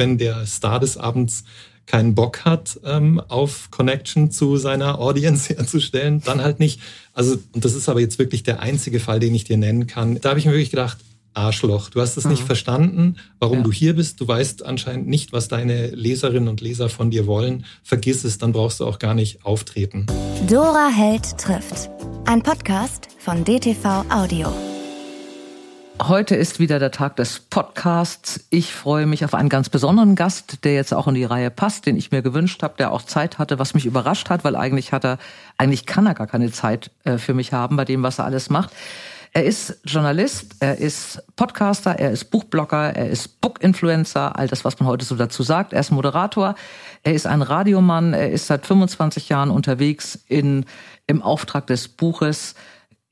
wenn der Star des Abends keinen Bock hat, ähm, auf Connection zu seiner Audience herzustellen, dann halt nicht. Also, und das ist aber jetzt wirklich der einzige Fall, den ich dir nennen kann. Da habe ich mir wirklich gedacht, Arschloch, du hast es mhm. nicht verstanden, warum ja. du hier bist. Du weißt anscheinend nicht, was deine Leserinnen und Leser von dir wollen. Vergiss es, dann brauchst du auch gar nicht auftreten. Dora Held trifft. Ein Podcast von DTV Audio. Heute ist wieder der Tag des Podcasts. Ich freue mich auf einen ganz besonderen Gast, der jetzt auch in die Reihe passt, den ich mir gewünscht habe, der auch Zeit hatte, was mich überrascht hat, weil eigentlich hat er, eigentlich kann er gar keine Zeit äh, für mich haben bei dem, was er alles macht. Er ist Journalist, er ist Podcaster, er ist Buchblogger, er ist Book-Influencer, all das, was man heute so dazu sagt. Er ist Moderator, er ist ein Radiomann, er ist seit 25 Jahren unterwegs in, im Auftrag des Buches.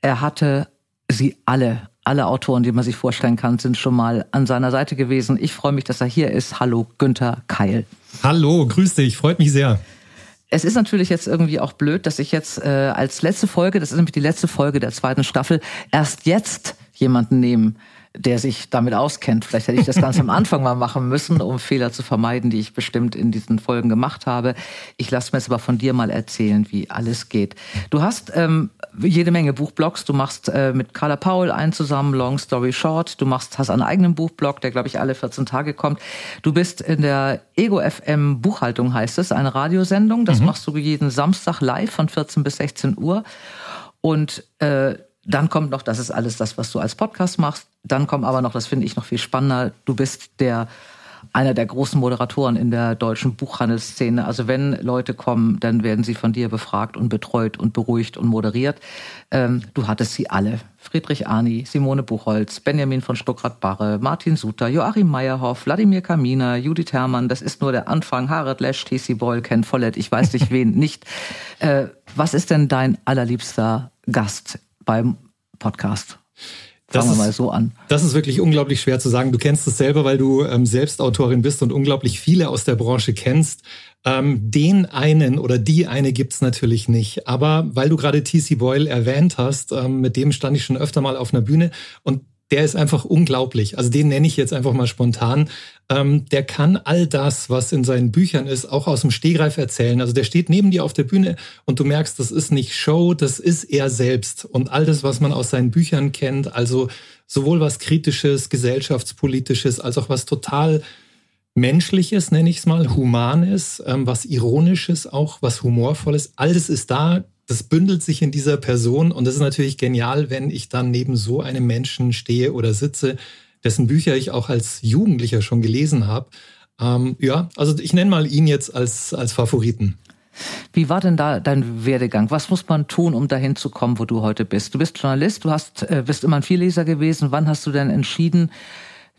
Er hatte sie alle alle Autoren, die man sich vorstellen kann, sind schon mal an seiner Seite gewesen. Ich freue mich, dass er hier ist. Hallo, Günther Keil. Hallo, grüß dich, freut mich sehr. Es ist natürlich jetzt irgendwie auch blöd, dass ich jetzt äh, als letzte Folge, das ist nämlich die letzte Folge der zweiten Staffel, erst jetzt jemanden nehme, der sich damit auskennt. Vielleicht hätte ich das ganz am Anfang mal machen müssen, um Fehler zu vermeiden, die ich bestimmt in diesen Folgen gemacht habe. Ich lasse mir jetzt aber von dir mal erzählen, wie alles geht. Du hast ähm, jede Menge Buchblogs. Du machst äh, mit Carla Paul einen zusammen, Long Story Short. Du machst, hast einen eigenen Buchblog, der, glaube ich, alle 14 Tage kommt. Du bist in der Ego FM Buchhaltung, heißt es, eine Radiosendung. Das mhm. machst du jeden Samstag live von 14 bis 16 Uhr. Und äh, dann kommt noch, das ist alles das, was du als Podcast machst. Dann kommt aber noch, das finde ich noch viel spannender, du bist der einer der großen Moderatoren in der deutschen Buchhandelsszene. Also wenn Leute kommen, dann werden sie von dir befragt und betreut und beruhigt und moderiert. Ähm, du hattest sie alle. Friedrich Arni, Simone Buchholz, Benjamin von Stuckrad-Barre, Martin Suter, Joachim Meyerhoff, Wladimir Kaminer, Judith Herrmann. Das ist nur der Anfang. Harald Lesch, T.C. Boyle, Ken Follett, ich weiß nicht wen nicht. Äh, was ist denn dein allerliebster Gast beim Podcast? Das Fangen wir mal so an. Das ist wirklich unglaublich schwer zu sagen. Du kennst es selber, weil du ähm, selbst Autorin bist und unglaublich viele aus der Branche kennst. Ähm, den einen oder die eine gibt's natürlich nicht. Aber weil du gerade TC Boyle erwähnt hast, ähm, mit dem stand ich schon öfter mal auf einer Bühne und der ist einfach unglaublich. Also den nenne ich jetzt einfach mal spontan. Ähm, der kann all das, was in seinen Büchern ist, auch aus dem Stehgreif erzählen. Also der steht neben dir auf der Bühne und du merkst, das ist nicht Show, das ist er selbst. Und all das, was man aus seinen Büchern kennt, also sowohl was Kritisches, Gesellschaftspolitisches, als auch was total Menschliches, nenne ich es mal, Humanes, ähm, was Ironisches auch, was Humorvolles, alles ist da das bündelt sich in dieser Person und das ist natürlich genial, wenn ich dann neben so einem Menschen stehe oder sitze, dessen Bücher ich auch als Jugendlicher schon gelesen habe. Ähm, ja, also ich nenne mal ihn jetzt als, als Favoriten. Wie war denn da dein Werdegang? Was muss man tun, um dahin zu kommen, wo du heute bist? Du bist Journalist, du hast, äh, bist immer ein Vielleser gewesen. Wann hast du denn entschieden,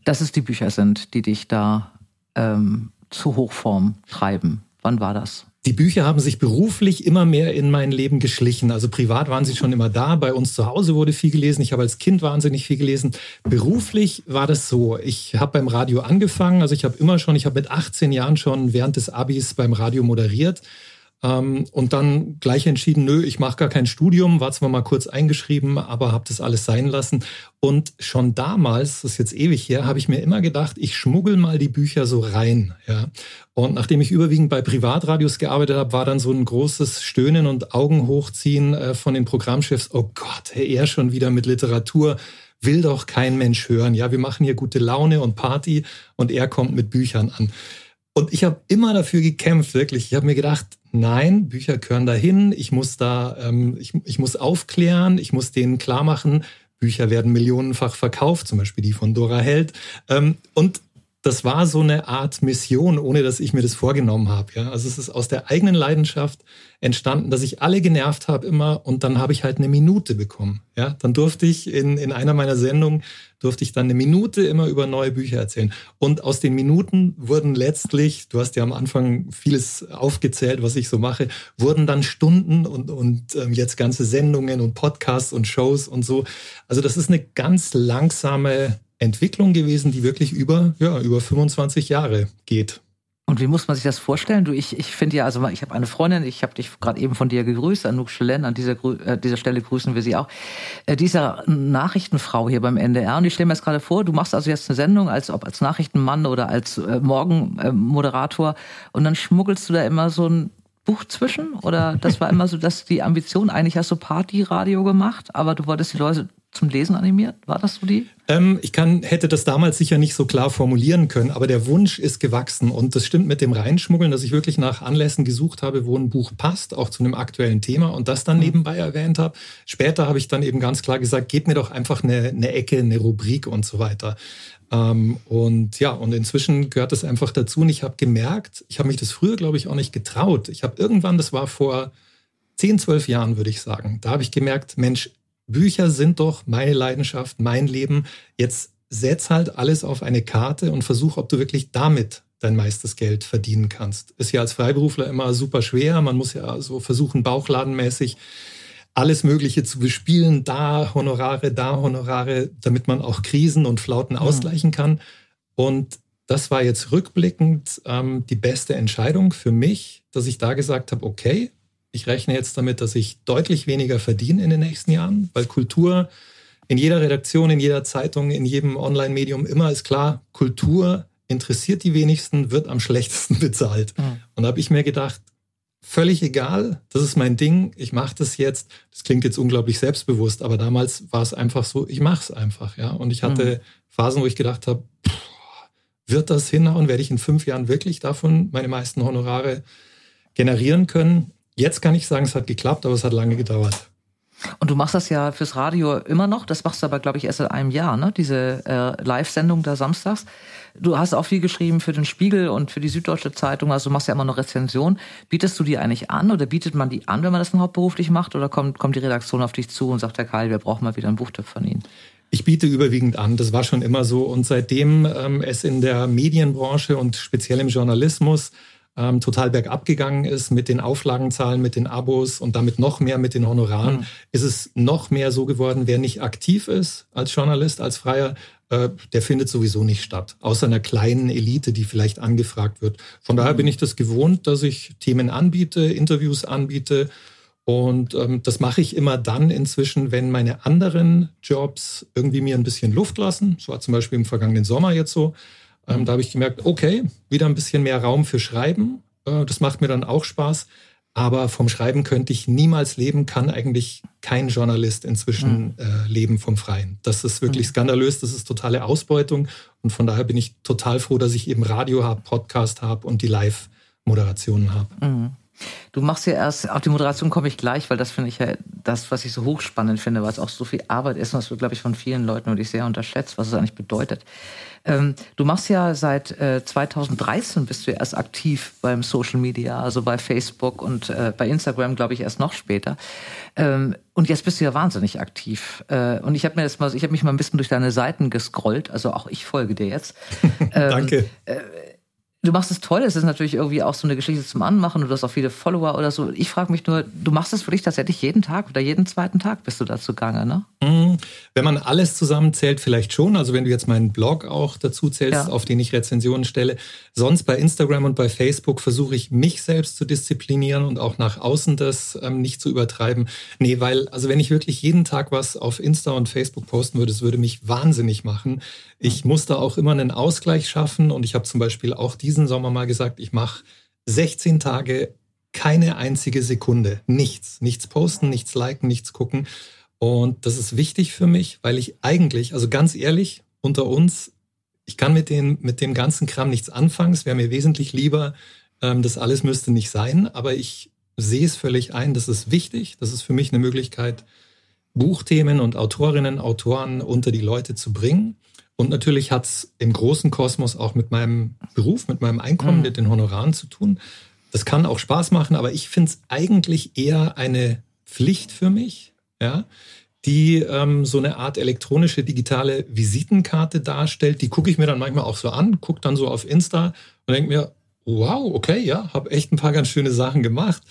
dass es die Bücher sind, die dich da ähm, zu Hochform treiben? Wann war das? Die Bücher haben sich beruflich immer mehr in mein Leben geschlichen. Also privat waren sie schon immer da. Bei uns zu Hause wurde viel gelesen. Ich habe als Kind wahnsinnig viel gelesen. Beruflich war das so. Ich habe beim Radio angefangen. Also ich habe immer schon, ich habe mit 18 Jahren schon während des Abis beim Radio moderiert. Ähm, und dann gleich entschieden, nö, ich mache gar kein Studium, war zwar mal kurz eingeschrieben, aber habe das alles sein lassen. Und schon damals, das ist jetzt ewig her, habe ich mir immer gedacht, ich schmuggel mal die Bücher so rein. Ja. Und nachdem ich überwiegend bei Privatradios gearbeitet habe, war dann so ein großes Stöhnen und Augen hochziehen äh, von den Programmchefs. Oh Gott, er schon wieder mit Literatur will doch kein Mensch hören. Ja, wir machen hier gute Laune und Party und er kommt mit Büchern an. Und ich habe immer dafür gekämpft, wirklich. Ich habe mir gedacht, nein, Bücher gehören dahin. Ich muss da, ähm, ich, ich muss aufklären, ich muss denen klar machen, Bücher werden millionenfach verkauft, zum Beispiel die von Dora Held. Ähm, und das war so eine Art Mission, ohne dass ich mir das vorgenommen habe. Ja? Also es ist aus der eigenen Leidenschaft entstanden, dass ich alle genervt habe immer und dann habe ich halt eine Minute bekommen. Ja? Dann durfte ich in, in einer meiner Sendungen, durfte ich dann eine Minute immer über neue Bücher erzählen. Und aus den Minuten wurden letztlich, du hast ja am Anfang vieles aufgezählt, was ich so mache, wurden dann Stunden und, und ähm, jetzt ganze Sendungen und Podcasts und Shows und so. Also das ist eine ganz langsame Entwicklung gewesen, die wirklich über, ja, über 25 Jahre geht. Und wie muss man sich das vorstellen? Du, ich, ich finde ja, also ich habe eine Freundin, ich habe dich gerade eben von dir gegrüßt, Anouk Schelen, an dieser, äh, dieser Stelle grüßen wir sie auch. Äh, dieser Nachrichtenfrau hier beim NDR. Und ich stelle mir jetzt gerade vor, du machst also jetzt eine Sendung, als ob als Nachrichtenmann oder als äh, Morgenmoderator und dann schmuggelst du da immer so ein Buch zwischen? Oder das war immer so, dass die Ambition, eigentlich hast du Partyradio gemacht, aber du wolltest die Leute zum Lesen animiert? War das so die? Ähm, ich kann, hätte das damals sicher nicht so klar formulieren können, aber der Wunsch ist gewachsen. Und das stimmt mit dem Reinschmuggeln, dass ich wirklich nach Anlässen gesucht habe, wo ein Buch passt, auch zu einem aktuellen Thema und das dann mhm. nebenbei erwähnt habe. Später habe ich dann eben ganz klar gesagt, gebt mir doch einfach eine, eine Ecke, eine Rubrik und so weiter. Ähm, und ja, und inzwischen gehört das einfach dazu. Und ich habe gemerkt, ich habe mich das früher, glaube ich, auch nicht getraut. Ich habe irgendwann, das war vor 10, 12 Jahren, würde ich sagen, da habe ich gemerkt, Mensch, Bücher sind doch meine Leidenschaft, mein Leben. Jetzt setz halt alles auf eine Karte und versuch, ob du wirklich damit dein meistes Geld verdienen kannst. Ist ja als Freiberufler immer super schwer. Man muss ja so versuchen, bauchladenmäßig alles Mögliche zu bespielen. Da Honorare, da Honorare, damit man auch Krisen und Flauten mhm. ausgleichen kann. Und das war jetzt rückblickend ähm, die beste Entscheidung für mich, dass ich da gesagt habe, okay, ich rechne jetzt damit, dass ich deutlich weniger verdiene in den nächsten Jahren, weil Kultur in jeder Redaktion, in jeder Zeitung, in jedem Online-Medium immer ist klar, Kultur interessiert die wenigsten, wird am schlechtesten bezahlt. Mhm. Und da habe ich mir gedacht, völlig egal, das ist mein Ding, ich mache das jetzt. Das klingt jetzt unglaublich selbstbewusst, aber damals war es einfach so, ich mache es einfach, ja. Und ich hatte mhm. Phasen, wo ich gedacht habe, wird das hinhauen? Werde ich in fünf Jahren wirklich davon meine meisten Honorare generieren können? Jetzt kann ich sagen, es hat geklappt, aber es hat lange gedauert. Und du machst das ja fürs Radio immer noch. Das machst du aber, glaube ich, erst seit einem Jahr, ne? Diese äh, Live-Sendung da samstags. Du hast auch viel geschrieben für den Spiegel und für die Süddeutsche Zeitung. Also du machst ja immer noch Rezension. Bietest du die eigentlich an oder bietet man die an, wenn man das dann hauptberuflich macht? Oder kommt, kommt die Redaktion auf dich zu und sagt, Herr Karl, wir brauchen mal wieder einen Buchtipp von Ihnen? Ich biete überwiegend an, das war schon immer so. Und seitdem ähm, es in der Medienbranche und speziell im Journalismus ähm, total bergab gegangen ist mit den Auflagenzahlen, mit den Abos und damit noch mehr mit den Honoraren, mhm. ist es noch mehr so geworden, wer nicht aktiv ist als Journalist, als Freier, äh, der findet sowieso nicht statt. Außer einer kleinen Elite, die vielleicht angefragt wird. Von daher mhm. bin ich das gewohnt, dass ich Themen anbiete, Interviews anbiete. Und ähm, das mache ich immer dann inzwischen, wenn meine anderen Jobs irgendwie mir ein bisschen Luft lassen. Das war zum Beispiel im vergangenen Sommer jetzt so. Ähm, da habe ich gemerkt, okay, wieder ein bisschen mehr Raum für Schreiben. Äh, das macht mir dann auch Spaß. Aber vom Schreiben könnte ich niemals leben, kann eigentlich kein Journalist inzwischen mhm. äh, leben vom Freien. Das ist wirklich mhm. skandalös, das ist totale Ausbeutung. Und von daher bin ich total froh, dass ich eben Radio habe, Podcast habe und die Live-Moderationen habe. Mhm. Du machst ja erst, auf die Moderation komme ich gleich, weil das finde ich ja das, was ich so hochspannend finde, weil es auch so viel Arbeit ist und das wird, glaube ich, von vielen Leuten und ich sehr unterschätzt, was es eigentlich bedeutet. Ähm, du machst ja seit äh, 2013 bist du erst aktiv beim Social Media, also bei Facebook und äh, bei Instagram, glaube ich, erst noch später. Ähm, und jetzt bist du ja wahnsinnig aktiv. Äh, und ich habe mir das mal, ich habe mich mal ein bisschen durch deine Seiten gescrollt, also auch ich folge dir jetzt. Ähm, Danke. Du machst es toll, es ist natürlich irgendwie auch so eine Geschichte zum Anmachen, du hast auch viele Follower oder so. Ich frage mich nur, du machst es für dich tatsächlich jeden Tag oder jeden zweiten Tag bist du dazu gange, ne? Mhm. Wenn man alles zusammenzählt, vielleicht schon. Also wenn du jetzt meinen Blog auch dazu zählst, ja. auf den ich Rezensionen stelle. Sonst bei Instagram und bei Facebook versuche ich mich selbst zu disziplinieren und auch nach außen das ähm, nicht zu übertreiben. Nee, weil, also wenn ich wirklich jeden Tag was auf Insta und Facebook posten würde, das würde mich wahnsinnig machen. Ich muss da auch immer einen Ausgleich schaffen und ich habe zum Beispiel auch diesen Sommer mal gesagt, ich mache 16 Tage keine einzige Sekunde, nichts, nichts posten, nichts liken, nichts gucken. Und das ist wichtig für mich, weil ich eigentlich, also ganz ehrlich, unter uns, ich kann mit, den, mit dem ganzen Kram nichts anfangen. Es wäre mir wesentlich lieber, ähm, das alles müsste nicht sein, aber ich sehe es völlig ein, das ist wichtig, das ist für mich eine Möglichkeit, Buchthemen und Autorinnen, Autoren unter die Leute zu bringen. Und natürlich hat es im großen Kosmos auch mit meinem Beruf, mit meinem Einkommen, mhm. mit den Honoraren zu tun. Das kann auch Spaß machen, aber ich finde es eigentlich eher eine Pflicht für mich, ja, die ähm, so eine Art elektronische digitale Visitenkarte darstellt. Die gucke ich mir dann manchmal auch so an, gucke dann so auf Insta und denke mir, wow, okay, ja, habe echt ein paar ganz schöne Sachen gemacht.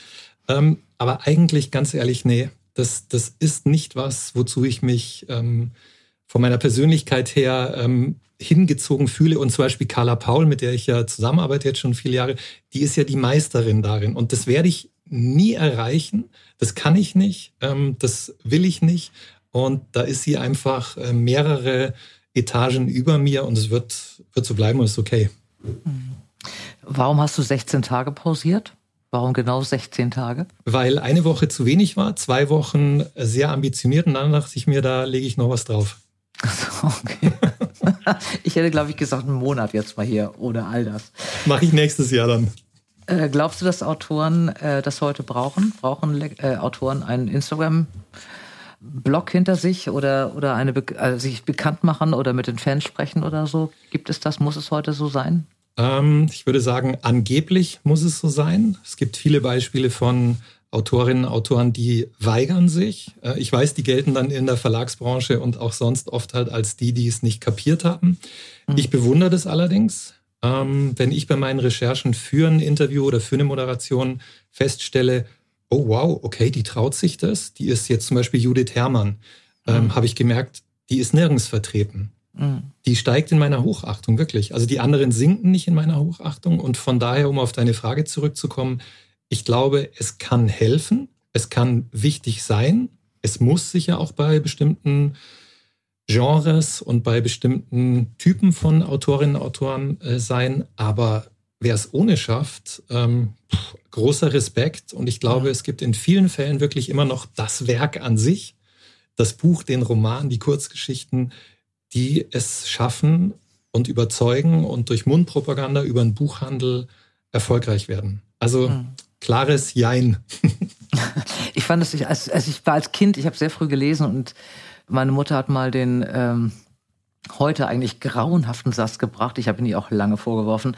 Ähm, aber eigentlich, ganz ehrlich, nee, das, das ist nicht was, wozu ich mich ähm, von meiner Persönlichkeit her ähm, hingezogen fühle. Und zum Beispiel Carla Paul, mit der ich ja zusammenarbeite jetzt schon viele Jahre, die ist ja die Meisterin darin. Und das werde ich nie erreichen. Das kann ich nicht. Ähm, das will ich nicht. Und da ist sie einfach äh, mehrere Etagen über mir und es wird, wird so bleiben und ist okay. Warum hast du 16 Tage pausiert? Warum genau 16 Tage? Weil eine Woche zu wenig war, zwei Wochen sehr ambitioniert und dann dachte ich mir, da lege ich noch was drauf. Okay. ich hätte, glaube ich, gesagt, einen Monat jetzt mal hier ohne all das. Mache ich nächstes Jahr dann. Äh, glaubst du, dass Autoren äh, das heute brauchen? Brauchen äh, Autoren einen Instagram-Blog hinter sich oder, oder eine Be also sich bekannt machen oder mit den Fans sprechen oder so? Gibt es das? Muss es heute so sein? Ähm, ich würde sagen, angeblich muss es so sein. Es gibt viele Beispiele von Autorinnen, Autoren, die weigern sich. Äh, ich weiß, die gelten dann in der Verlagsbranche und auch sonst oft halt als die, die es nicht kapiert haben. Mhm. Ich bewundere das allerdings. Ähm, wenn ich bei meinen Recherchen für ein Interview oder für eine Moderation feststelle, oh wow, okay, die traut sich das. Die ist jetzt zum Beispiel Judith Herrmann. Ähm, mhm. Habe ich gemerkt, die ist nirgends vertreten. Mhm. Die steigt in meiner Hochachtung wirklich. Also die anderen sinken nicht in meiner Hochachtung. Und von daher, um auf deine Frage zurückzukommen, ich glaube, es kann helfen, es kann wichtig sein, es muss sicher auch bei bestimmten Genres und bei bestimmten Typen von Autorinnen und Autoren äh, sein, aber wer es ohne schafft, ähm, pff, großer Respekt. Und ich glaube, es gibt in vielen Fällen wirklich immer noch das Werk an sich, das Buch, den Roman, die Kurzgeschichten, die es schaffen und überzeugen und durch Mundpropaganda über einen Buchhandel erfolgreich werden. Also mhm klares Jein. ich fand es, als, als ich war als Kind, ich habe sehr früh gelesen und meine Mutter hat mal den ähm, heute eigentlich grauenhaften Satz gebracht. Ich habe ihn ihr auch lange vorgeworfen.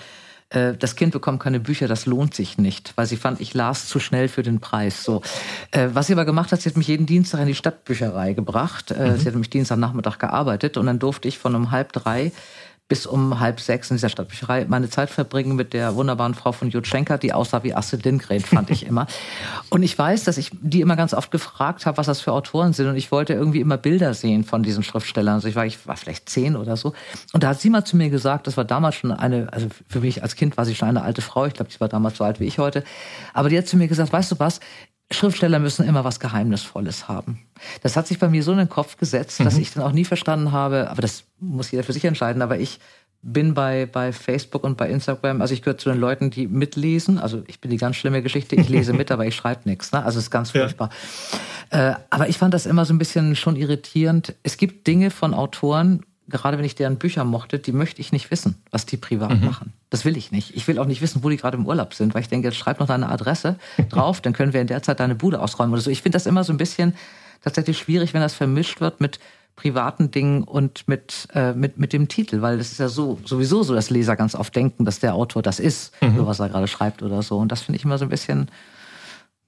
Äh, das Kind bekommt keine Bücher, das lohnt sich nicht, weil sie fand, ich las zu schnell für den Preis. So, äh, was sie aber gemacht hat, sie hat mich jeden Dienstag in die Stadtbücherei gebracht. Äh, mhm. Sie hat mich Dienstagnachmittag gearbeitet und dann durfte ich von um halb drei bis um halb sechs in dieser Stadtbücherei meine Zeit verbringen mit der wunderbaren Frau von Jutschenka, die aussah wie Astrid Lindgren, fand ich immer. Und ich weiß, dass ich die immer ganz oft gefragt habe, was das für Autoren sind. Und ich wollte irgendwie immer Bilder sehen von diesen Schriftstellern. Also ich war, ich war vielleicht zehn oder so. Und da hat sie mal zu mir gesagt, das war damals schon eine, also für mich als Kind war sie schon eine alte Frau. Ich glaube, sie war damals so alt wie ich heute. Aber die hat zu mir gesagt, weißt du was? Schriftsteller müssen immer was Geheimnisvolles haben. Das hat sich bei mir so in den Kopf gesetzt, dass mhm. ich dann auch nie verstanden habe, aber das muss jeder für sich entscheiden, aber ich bin bei, bei Facebook und bei Instagram, also ich gehöre zu den Leuten, die mitlesen. Also ich bin die ganz schlimme Geschichte, ich lese mit, aber ich schreibe nichts. Ne? Also es ist ganz furchtbar. Ja. Äh, aber ich fand das immer so ein bisschen schon irritierend. Es gibt Dinge von Autoren, gerade wenn ich deren Bücher mochte, die möchte ich nicht wissen, was die privat mhm. machen. Das will ich nicht. Ich will auch nicht wissen, wo die gerade im Urlaub sind, weil ich denke, jetzt schreib noch deine Adresse drauf, dann können wir in der Zeit deine Bude ausräumen oder so. Ich finde das immer so ein bisschen tatsächlich schwierig, wenn das vermischt wird mit privaten Dingen und mit, äh, mit, mit dem Titel, weil das ist ja so sowieso so, dass Leser ganz oft denken, dass der Autor das ist, mhm. so was er gerade schreibt oder so. Und das finde ich immer so ein bisschen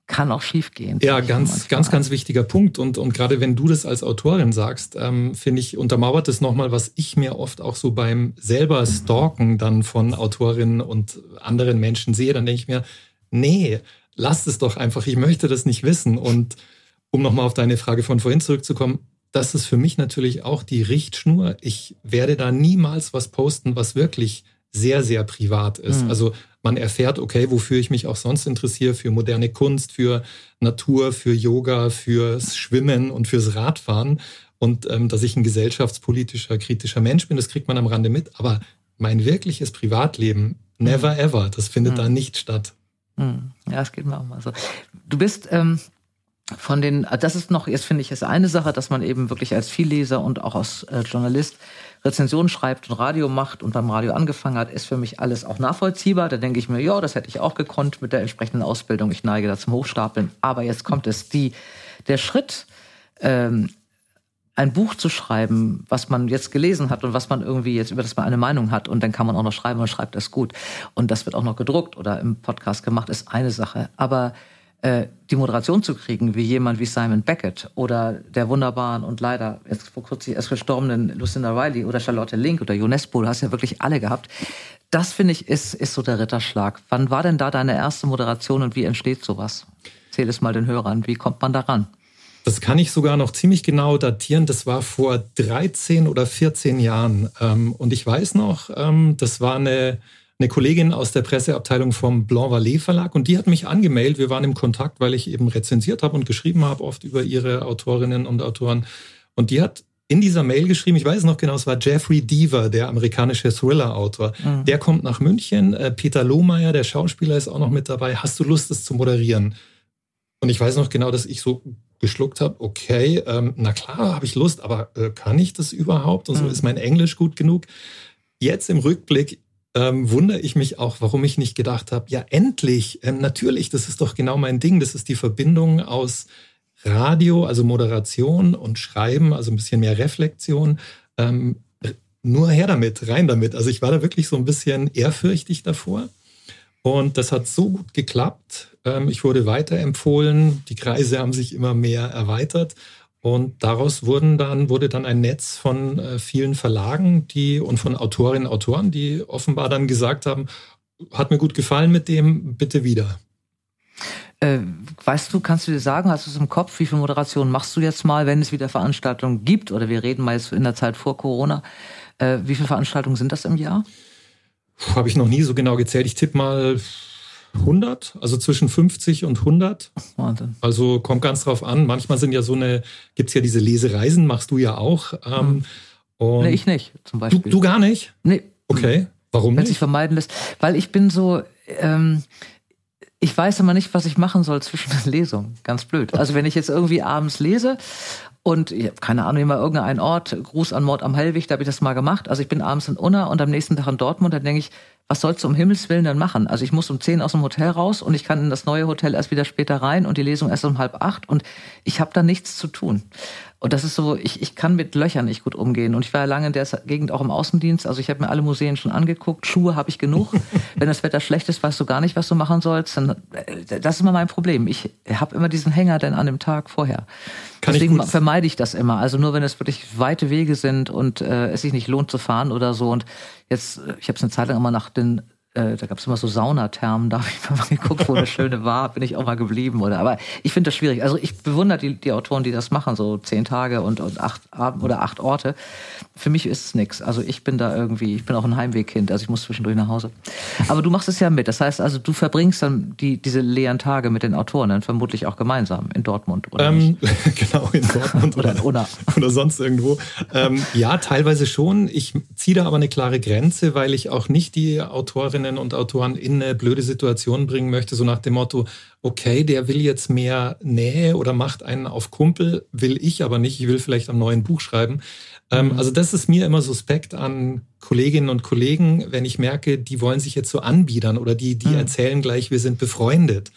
kann auch schiefgehen. Ja, ganz, ganz, ganz wichtiger Punkt. Und, und gerade wenn du das als Autorin sagst, ähm, finde ich, untermauert das nochmal, was ich mir oft auch so beim selber Stalken dann von Autorinnen und anderen Menschen sehe. Dann denke ich mir, nee, lass es doch einfach. Ich möchte das nicht wissen. Und um nochmal auf deine Frage von vorhin zurückzukommen, das ist für mich natürlich auch die Richtschnur. Ich werde da niemals was posten, was wirklich sehr, sehr privat ist. Mhm. Also man erfährt, okay, wofür ich mich auch sonst interessiere, für moderne Kunst, für Natur, für Yoga, fürs Schwimmen und fürs Radfahren. Und ähm, dass ich ein gesellschaftspolitischer, kritischer Mensch bin, das kriegt man am Rande mit. Aber mein wirkliches Privatleben, never mhm. ever, das findet mhm. da nicht statt. Mhm. Ja, das geht mir auch mal so. Du bist ähm, von den, das ist noch, jetzt finde ich, ist eine Sache, dass man eben wirklich als Vielleser und auch als äh, Journalist Rezensionen schreibt und Radio macht und beim Radio angefangen hat, ist für mich alles auch nachvollziehbar. Da denke ich mir, ja, das hätte ich auch gekonnt mit der entsprechenden Ausbildung. Ich neige da zum Hochstapeln. Aber jetzt kommt es, die, der Schritt, ähm, ein Buch zu schreiben, was man jetzt gelesen hat und was man irgendwie jetzt über das man eine Meinung hat und dann kann man auch noch schreiben und schreibt das gut und das wird auch noch gedruckt oder im Podcast gemacht, ist eine Sache. Aber die Moderation zu kriegen, wie jemand wie Simon Beckett oder der wunderbaren und leider jetzt vor kurzem erst gestorbenen Lucinda Riley oder Charlotte Link oder UNESCO, du hast ja wirklich alle gehabt. Das finde ich ist, ist so der Ritterschlag. Wann war denn da deine erste Moderation und wie entsteht sowas? Zähl es mal den Hörern, wie kommt man daran? Das kann ich sogar noch ziemlich genau datieren. Das war vor 13 oder 14 Jahren. Ähm, und ich weiß noch, ähm, das war eine, eine Kollegin aus der Presseabteilung vom Blanc Vallée Verlag und die hat mich angemeldet. Wir waren im Kontakt, weil ich eben rezensiert habe und geschrieben habe, oft über ihre Autorinnen und Autoren. Und die hat in dieser Mail geschrieben, ich weiß noch genau, es war Jeffrey Deaver, der amerikanische Thriller-Autor. Mhm. Der kommt nach München. Äh, Peter Lohmeier, der Schauspieler, ist auch noch mit dabei. Hast du Lust, das zu moderieren? Und ich weiß noch genau, dass ich so geschluckt habe, okay, ähm, na klar, habe ich Lust, aber äh, kann ich das überhaupt? Und so mhm. ist mein Englisch gut genug. Jetzt im Rückblick ähm, wundere ich mich auch, warum ich nicht gedacht habe, ja endlich, ähm, natürlich, das ist doch genau mein Ding, das ist die Verbindung aus Radio, also Moderation und Schreiben, also ein bisschen mehr Reflexion. Ähm, nur her damit, rein damit. Also ich war da wirklich so ein bisschen ehrfürchtig davor. Und das hat so gut geklappt. Ähm, ich wurde weiterempfohlen. Die Kreise haben sich immer mehr erweitert. Und daraus wurden dann, wurde dann ein Netz von äh, vielen Verlagen die, und von Autorinnen und Autoren, die offenbar dann gesagt haben, hat mir gut gefallen mit dem, bitte wieder. Äh, weißt du, kannst du dir sagen, hast du es im Kopf, wie viele Moderationen machst du jetzt mal, wenn es wieder Veranstaltungen gibt? Oder wir reden mal jetzt in der Zeit vor Corona. Äh, wie viele Veranstaltungen sind das im Jahr? Habe ich noch nie so genau gezählt. Ich tippe mal 100, also zwischen 50 und 100. Wahnsinn. Also kommt ganz drauf an. Manchmal sind ja so eine, gibt es ja diese Lesereisen, machst du ja auch. Ähm, hm. nee, ich nicht, zum Beispiel. Du, du gar nicht? Nee. Okay. Warum Wenn sich vermeiden lässt. Weil ich bin so, ähm, ich weiß immer nicht, was ich machen soll zwischen den Lesungen. Ganz blöd. Also wenn ich jetzt irgendwie abends lese und ich habe keine Ahnung, immer irgendein Ort, Gruß an Mord am Hellwig, da habe ich das mal gemacht. Also ich bin abends in Unna und am nächsten Tag in Dortmund, dann denke ich, was sollst du um Himmels Willen denn machen? Also ich muss um zehn aus dem Hotel raus und ich kann in das neue Hotel erst wieder später rein und die Lesung erst um halb acht und ich habe da nichts zu tun. Und das ist so, ich, ich kann mit Löchern nicht gut umgehen. Und ich war ja lange in der Gegend auch im Außendienst. Also ich habe mir alle Museen schon angeguckt. Schuhe habe ich genug. Wenn das Wetter schlecht ist, weißt du gar nicht, was du machen sollst. Dann, äh, das ist immer mein Problem. Ich habe immer diesen Hänger denn an dem Tag vorher. Kann Deswegen vermeide ich das immer. Also nur wenn es wirklich weite Wege sind und äh, es sich nicht lohnt zu fahren oder so. Und jetzt, äh, ich habe es eine Zeit lang immer nach den äh, da gab es immer so Saunathermen, da habe ich mal geguckt, wo eine schöne war, bin ich auch mal geblieben. Oder aber ich finde das schwierig. Also ich bewundere die, die Autoren, die das machen, so zehn Tage und, und acht Abend oder acht Orte. Für mich ist es nichts. Also ich bin da irgendwie, ich bin auch ein Heimwegkind, also ich muss zwischendurch nach Hause. Aber du machst es ja mit. Das heißt also, du verbringst dann die, diese leeren Tage mit den Autoren dann vermutlich auch gemeinsam in Dortmund, oder? Ähm, genau, in Dortmund oder, oder, oder, oder sonst irgendwo. Ähm, ja, teilweise schon. Ich ziehe da aber eine klare Grenze, weil ich auch nicht die Autorin Autorinnen und Autoren in eine blöde Situation bringen möchte, so nach dem Motto, okay, der will jetzt mehr Nähe oder macht einen auf Kumpel, will ich aber nicht, ich will vielleicht am neuen Buch schreiben. Ähm, mhm. Also das ist mir immer suspekt an Kolleginnen und Kollegen, wenn ich merke, die wollen sich jetzt so anbiedern oder die, die mhm. erzählen gleich, wir sind befreundet.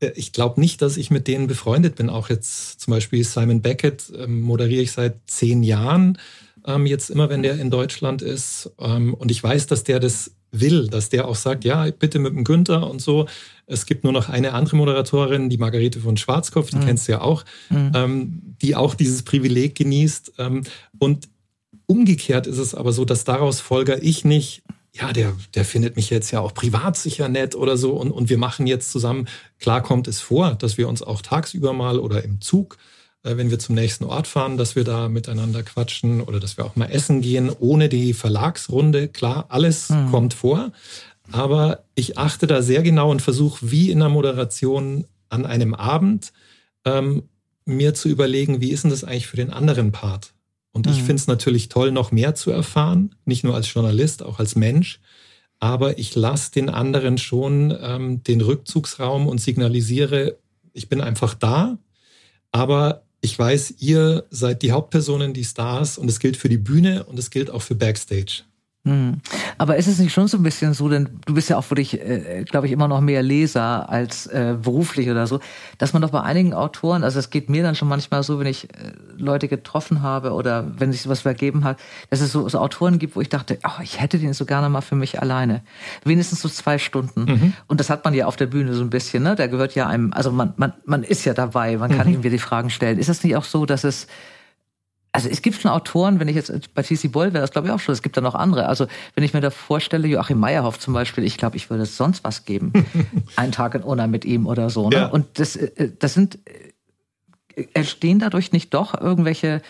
Äh, ich glaube nicht, dass ich mit denen befreundet bin. Auch jetzt zum Beispiel Simon Beckett ähm, moderiere ich seit zehn Jahren ähm, jetzt immer, wenn der in Deutschland ist. Und ich weiß, dass der das will, dass der auch sagt, ja, bitte mit dem Günther und so. Es gibt nur noch eine andere Moderatorin, die Margarete von Schwarzkopf, die mhm. kennst du ja auch, mhm. ähm, die auch dieses Privileg genießt. Ähm, und umgekehrt ist es aber so, dass daraus folge ich nicht, ja, der, der findet mich jetzt ja auch privat sicher nett oder so und, und wir machen jetzt zusammen. Klar kommt es vor, dass wir uns auch tagsüber mal oder im Zug wenn wir zum nächsten Ort fahren, dass wir da miteinander quatschen oder dass wir auch mal essen gehen, ohne die Verlagsrunde. Klar, alles mhm. kommt vor. Aber ich achte da sehr genau und versuche, wie in der Moderation an einem Abend, ähm, mir zu überlegen, wie ist denn das eigentlich für den anderen Part? Und ich mhm. finde es natürlich toll, noch mehr zu erfahren, nicht nur als Journalist, auch als Mensch. Aber ich lasse den anderen schon ähm, den Rückzugsraum und signalisiere, ich bin einfach da. Aber ich weiß, ihr seid die Hauptpersonen, die Stars und es gilt für die Bühne und es gilt auch für Backstage. Hm. Aber ist es nicht schon so ein bisschen so, denn du bist ja auch wirklich, äh, glaube ich, immer noch mehr Leser als äh, beruflich oder so, dass man doch bei einigen Autoren, also es geht mir dann schon manchmal so, wenn ich äh, Leute getroffen habe oder wenn sich sowas vergeben hat, dass es so, so Autoren gibt, wo ich dachte, oh, ich hätte den so gerne mal für mich alleine. Wenigstens so zwei Stunden. Mhm. Und das hat man ja auf der Bühne so ein bisschen, ne? Da gehört ja einem, also man, man, man ist ja dabei, man kann mhm. irgendwie die Fragen stellen. Ist das nicht auch so, dass es also es gibt schon Autoren, wenn ich jetzt bei T.C. Boyle wäre, das glaube ich auch schon, es gibt da noch andere. Also wenn ich mir da vorstelle, Joachim Meyerhoff zum Beispiel, ich glaube, ich würde sonst was geben. Einen Tag in Unna mit ihm oder so. Ne? Ja. Und das, äh, das sind entstehen dadurch nicht doch irgendwelche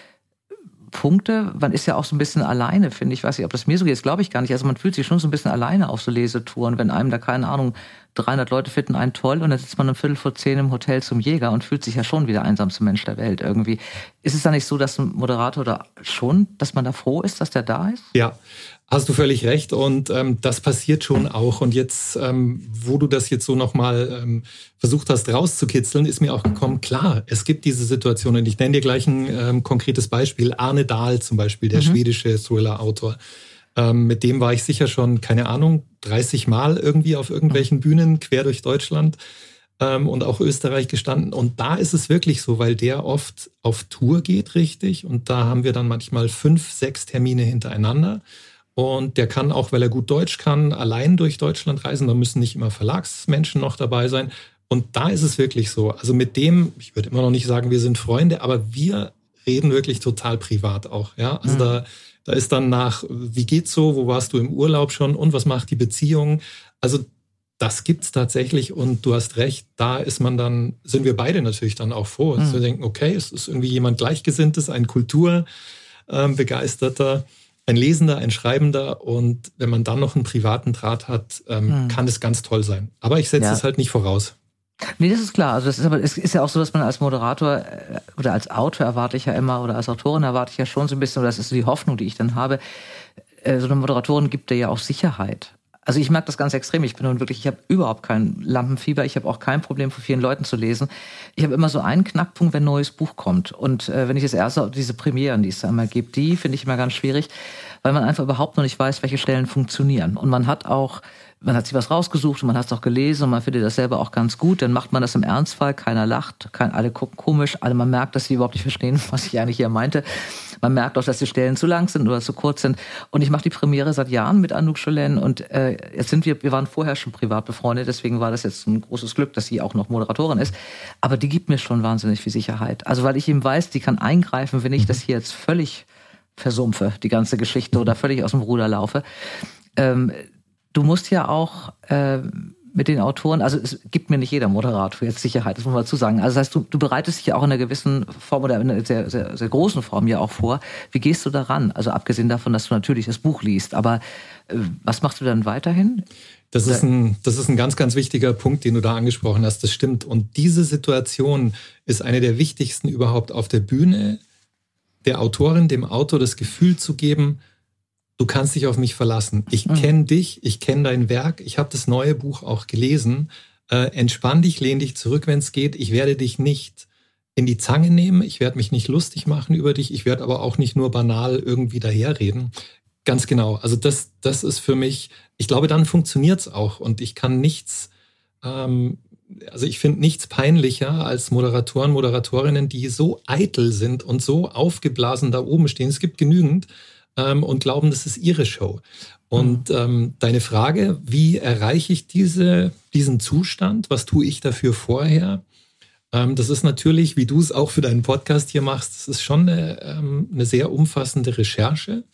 Punkte. Man ist ja auch so ein bisschen alleine, finde ich. Weiß nicht, ob das mir so geht, das glaube ich gar nicht. Also man fühlt sich schon so ein bisschen alleine auf so Lesetouren, wenn einem da, keine Ahnung, 300 Leute finden einen toll und dann sitzt man um Viertel vor zehn im Hotel zum Jäger und fühlt sich ja schon wie der einsamste Mensch der Welt irgendwie. Ist es da nicht so, dass ein Moderator da schon, dass man da froh ist, dass der da ist? Ja, Hast du völlig recht und ähm, das passiert schon auch. Und jetzt, ähm, wo du das jetzt so nochmal ähm, versucht hast rauszukitzeln, ist mir auch gekommen, klar, es gibt diese Situationen. Ich nenne dir gleich ein ähm, konkretes Beispiel. Arne Dahl zum Beispiel, der mhm. schwedische Thriller-Autor. Ähm, mit dem war ich sicher schon, keine Ahnung, 30 Mal irgendwie auf irgendwelchen mhm. Bühnen quer durch Deutschland ähm, und auch Österreich gestanden. Und da ist es wirklich so, weil der oft auf Tour geht, richtig. Und da haben wir dann manchmal fünf, sechs Termine hintereinander. Und der kann auch, weil er gut Deutsch kann, allein durch Deutschland reisen. Da müssen nicht immer Verlagsmenschen noch dabei sein. Und da ist es wirklich so. Also mit dem, ich würde immer noch nicht sagen, wir sind Freunde, aber wir reden wirklich total privat auch. Ja, also mhm. da, da ist dann nach, wie geht's so? Wo warst du im Urlaub schon? Und was macht die Beziehung? Also das gibt's tatsächlich und du hast recht, da ist man dann, sind wir beide natürlich dann auch froh. Mhm. wir denken, okay, es ist irgendwie jemand Gleichgesinntes, ein Kulturbegeisterter. Ähm, ein Lesender, ein Schreibender und wenn man dann noch einen privaten Draht hat, ähm, hm. kann es ganz toll sein. Aber ich setze ja. es halt nicht voraus. Nee, das ist klar. Also das ist aber es ist ja auch so, dass man als Moderator äh, oder als Autor erwarte ich ja immer oder als Autorin erwarte ich ja schon so ein bisschen, oder das ist so die Hoffnung, die ich dann habe. Äh, so eine Moderatorin gibt dir ja auch Sicherheit. Also ich merke das ganz extrem. Ich bin nun wirklich, ich habe überhaupt kein Lampenfieber. Ich habe auch kein Problem, vor vielen Leuten zu lesen. Ich habe immer so einen Knackpunkt, wenn ein neues Buch kommt. Und äh, wenn ich das erste, diese Premieren, die es da immer gibt, die finde ich immer ganz schwierig, weil man einfach überhaupt noch nicht weiß, welche Stellen funktionieren. Und man hat auch man hat sich was rausgesucht und man hat es auch gelesen und man findet das selber auch ganz gut, dann macht man das im Ernstfall, keiner lacht, kein, alle gucken komisch, alle man merkt, dass sie überhaupt nicht verstehen, was ich eigentlich hier meinte. Man merkt auch, dass die Stellen zu lang sind oder zu kurz sind. Und ich mache die Premiere seit Jahren mit Anouk Scholen und äh, jetzt sind wir, wir waren vorher schon privat befreundet, deswegen war das jetzt ein großes Glück, dass sie auch noch Moderatorin ist. Aber die gibt mir schon wahnsinnig viel Sicherheit. Also weil ich eben weiß, die kann eingreifen, wenn ich das hier jetzt völlig versumpfe, die ganze Geschichte oder völlig aus dem Ruder laufe. Ähm, du musst ja auch äh, mit den Autoren, also es gibt mir nicht jeder Moderator jetzt Sicherheit, das muss man dazu sagen. Also das heißt, du, du bereitest dich ja auch in einer gewissen Form oder in einer sehr, sehr, sehr großen Form ja auch vor. Wie gehst du daran? Also abgesehen davon, dass du natürlich das Buch liest, aber äh, was machst du dann weiterhin? Das ist, ein, das ist ein ganz, ganz wichtiger Punkt, den du da angesprochen hast. Das stimmt. Und diese Situation ist eine der wichtigsten überhaupt auf der Bühne, der Autorin, dem Autor das Gefühl zu geben, du kannst dich auf mich verlassen. Ich mhm. kenne dich, ich kenne dein Werk, ich habe das neue Buch auch gelesen. Äh, entspann dich, lehn dich zurück, wenn es geht. Ich werde dich nicht in die Zange nehmen, ich werde mich nicht lustig machen über dich, ich werde aber auch nicht nur banal irgendwie daherreden. Ganz genau. Also das, das ist für mich, ich glaube, dann funktioniert es auch und ich kann nichts, ähm, also ich finde nichts peinlicher als Moderatoren, Moderatorinnen, die so eitel sind und so aufgeblasen da oben stehen. Es gibt genügend, ähm, und glauben, das ist ihre Show. Und mhm. ähm, deine Frage, wie erreiche ich diese, diesen Zustand? Was tue ich dafür vorher? Ähm, das ist natürlich, wie du es auch für deinen Podcast hier machst, das ist schon eine, ähm, eine sehr umfassende Recherche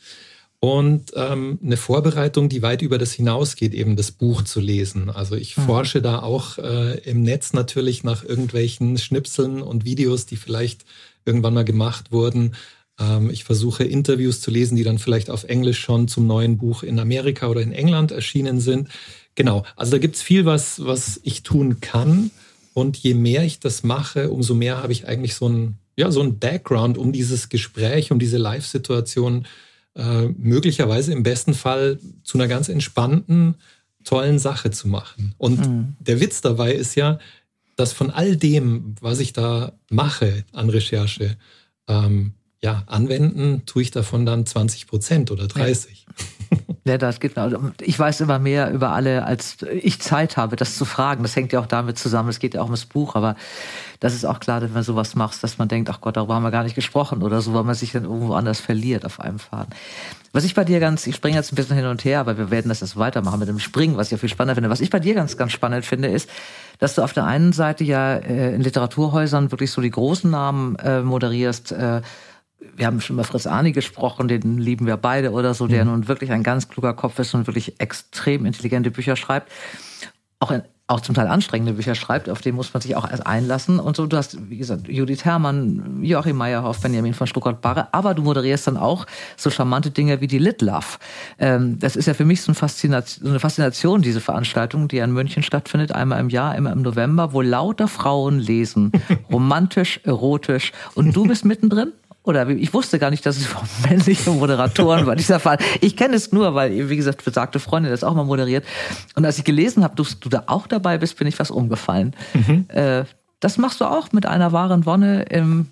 und ähm, eine Vorbereitung, die weit über das hinausgeht, eben das Buch zu lesen. Also ich mhm. forsche da auch äh, im Netz natürlich nach irgendwelchen Schnipseln und Videos, die vielleicht irgendwann mal gemacht wurden ähm, ich versuche Interviews zu lesen, die dann vielleicht auf Englisch schon zum neuen Buch in Amerika oder in England erschienen sind. Genau, also da gibt's viel, was, was ich tun kann. Und je mehr ich das mache, umso mehr habe ich eigentlich so ein, ja, so ein Background, um dieses Gespräch, um diese Live-Situation äh, möglicherweise im besten Fall zu einer ganz entspannten, tollen Sache zu machen. Und mhm. der Witz dabei ist ja, dass von all dem, was ich da mache an Recherche, ähm, ja, anwenden tue ich davon dann 20 Prozent oder 30. Ja. Das geht. Also ich weiß immer mehr über alle, als ich Zeit habe, das zu fragen. Das hängt ja auch damit zusammen. Es geht ja auch ums Buch, aber das ist auch klar, wenn man sowas macht, dass man denkt, ach Gott, darüber haben wir gar nicht gesprochen oder so, weil man sich dann irgendwo anders verliert auf einem Faden. Was ich bei dir ganz, ich springe jetzt ein bisschen hin und her, aber wir werden das jetzt weitermachen mit dem Springen, was ich ja viel spannender finde. Was ich bei dir ganz, ganz spannend finde, ist, dass du auf der einen Seite ja äh, in Literaturhäusern wirklich so die großen Namen äh, moderierst, äh, wir haben schon über Fritz Arni gesprochen, den lieben wir beide oder so, der mhm. nun wirklich ein ganz kluger Kopf ist und wirklich extrem intelligente Bücher schreibt. Auch in auch zum Teil anstrengende Bücher schreibt, auf die muss man sich auch erst einlassen. Und so, du hast, wie gesagt, Judith Herrmann, Joachim Meyerhoff, Benjamin von Stuttgart-Barre, aber du moderierst dann auch so charmante Dinge wie die Lit Love. Ähm, das ist ja für mich so, ein Faszination, so eine Faszination, diese Veranstaltung, die ja in München stattfindet, einmal im Jahr, immer im November, wo lauter Frauen lesen. Romantisch, erotisch. Und du bist mittendrin? Oder ich wusste gar nicht, dass es männliche Moderatoren war, dieser Fall. Ich kenne es nur, weil, wie gesagt, besagte Freundin das auch mal moderiert. Und als ich gelesen habe, dass du da auch dabei bist, bin ich was umgefallen. Mhm. Äh, das machst du auch mit einer wahren Wonne im,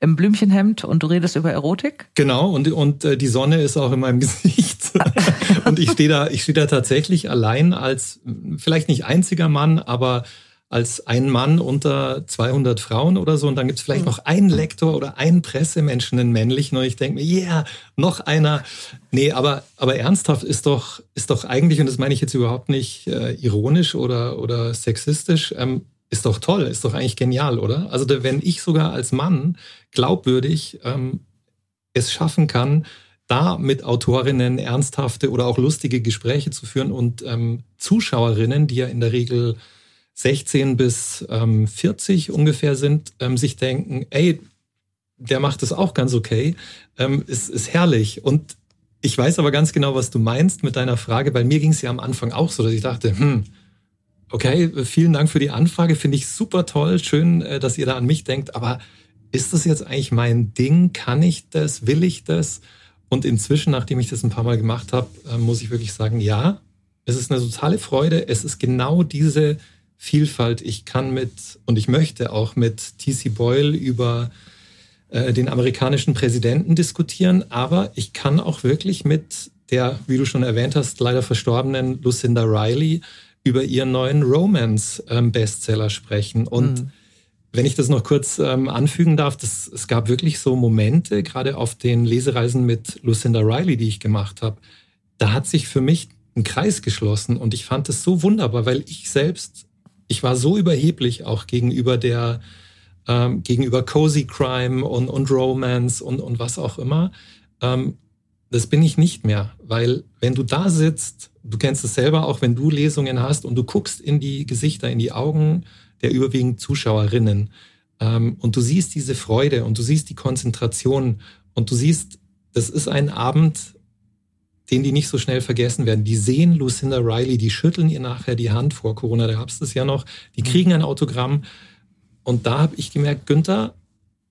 im Blümchenhemd und du redest über Erotik? Genau, und, und äh, die Sonne ist auch in meinem Gesicht. und ich stehe da, ich stehe da tatsächlich allein als, vielleicht nicht einziger Mann, aber als ein Mann unter 200 Frauen oder so. Und dann gibt es vielleicht mhm. noch einen Lektor oder einen Pressemenschen, einen männlichen. Und ich denke mir, yeah, noch einer. Nee, aber, aber ernsthaft ist doch, ist doch eigentlich, und das meine ich jetzt überhaupt nicht äh, ironisch oder, oder sexistisch, ähm, ist doch toll, ist doch eigentlich genial, oder? Also wenn ich sogar als Mann glaubwürdig ähm, es schaffen kann, da mit Autorinnen ernsthafte oder auch lustige Gespräche zu führen und ähm, Zuschauerinnen, die ja in der Regel 16 bis ähm, 40 ungefähr sind, ähm, sich denken, ey, der macht es auch ganz okay, ähm, ist, ist herrlich. Und ich weiß aber ganz genau, was du meinst mit deiner Frage. Bei mir ging es ja am Anfang auch so, dass ich dachte, hm, okay, vielen Dank für die Anfrage, finde ich super toll, schön, äh, dass ihr da an mich denkt, aber ist das jetzt eigentlich mein Ding? Kann ich das? Will ich das? Und inzwischen, nachdem ich das ein paar Mal gemacht habe, äh, muss ich wirklich sagen, ja, es ist eine totale Freude. Es ist genau diese Vielfalt. Ich kann mit und ich möchte auch mit TC Boyle über äh, den amerikanischen Präsidenten diskutieren, aber ich kann auch wirklich mit der, wie du schon erwähnt hast, leider verstorbenen Lucinda Riley über ihren neuen Romance-Bestseller ähm, sprechen. Und mhm. wenn ich das noch kurz ähm, anfügen darf, das, es gab wirklich so Momente, gerade auf den Lesereisen mit Lucinda Riley, die ich gemacht habe, da hat sich für mich ein Kreis geschlossen und ich fand es so wunderbar, weil ich selbst ich war so überheblich auch gegenüber der, ähm, gegenüber Cozy Crime und, und Romance und, und was auch immer. Ähm, das bin ich nicht mehr, weil wenn du da sitzt, du kennst es selber auch, wenn du Lesungen hast und du guckst in die Gesichter, in die Augen der überwiegend Zuschauerinnen ähm, und du siehst diese Freude und du siehst die Konzentration und du siehst, das ist ein Abend, den die nicht so schnell vergessen werden. Die sehen Lucinda Riley, die schütteln ihr nachher die Hand vor Corona, da gab es das ja noch, die mhm. kriegen ein Autogramm. Und da habe ich gemerkt, Günther,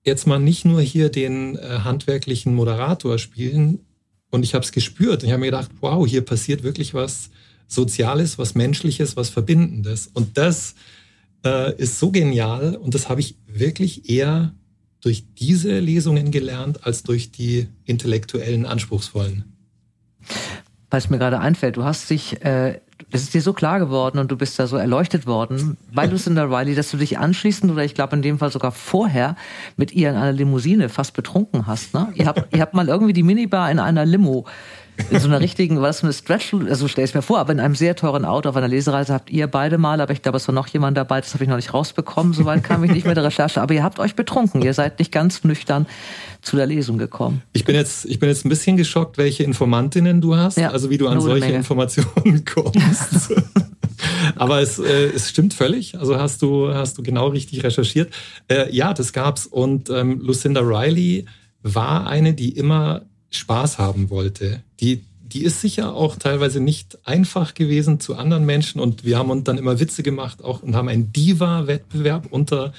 jetzt mal nicht nur hier den äh, handwerklichen Moderator spielen. Und ich habe es gespürt. Und ich habe mir gedacht, wow, hier passiert wirklich was Soziales, was Menschliches, was Verbindendes. Und das äh, ist so genial. Und das habe ich wirklich eher durch diese Lesungen gelernt, als durch die intellektuellen, anspruchsvollen weil es mir gerade einfällt, du hast dich, äh, es ist dir so klar geworden und du bist da so erleuchtet worden bei Lucinda Riley, dass du dich anschließend oder ich glaube in dem Fall sogar vorher mit ihr in einer Limousine fast betrunken hast. Ne? Ihr habt, ihr habt mal irgendwie die Minibar in einer Limo in so einer richtigen, was eine Stretch, also stell ich mir vor, aber in einem sehr teuren Auto auf einer Lesereise habt ihr beide mal, aber ich glaube, es war noch jemand dabei, das habe ich noch nicht rausbekommen, soweit kam ich nicht mit der Recherche, aber ihr habt euch betrunken, ihr seid nicht ganz nüchtern zu der Lesung gekommen. Ich bin jetzt, ich bin jetzt ein bisschen geschockt, welche Informantinnen du hast, ja, also wie du an solche Menge. Informationen kommst. Aber es, äh, es stimmt völlig. Also hast du, hast du genau richtig recherchiert. Äh, ja, das gab's. Und ähm, Lucinda Riley war eine, die immer Spaß haben wollte. Die, die ist sicher auch teilweise nicht einfach gewesen zu anderen Menschen und wir haben uns dann immer Witze gemacht auch und haben einen Diva-Wettbewerb unter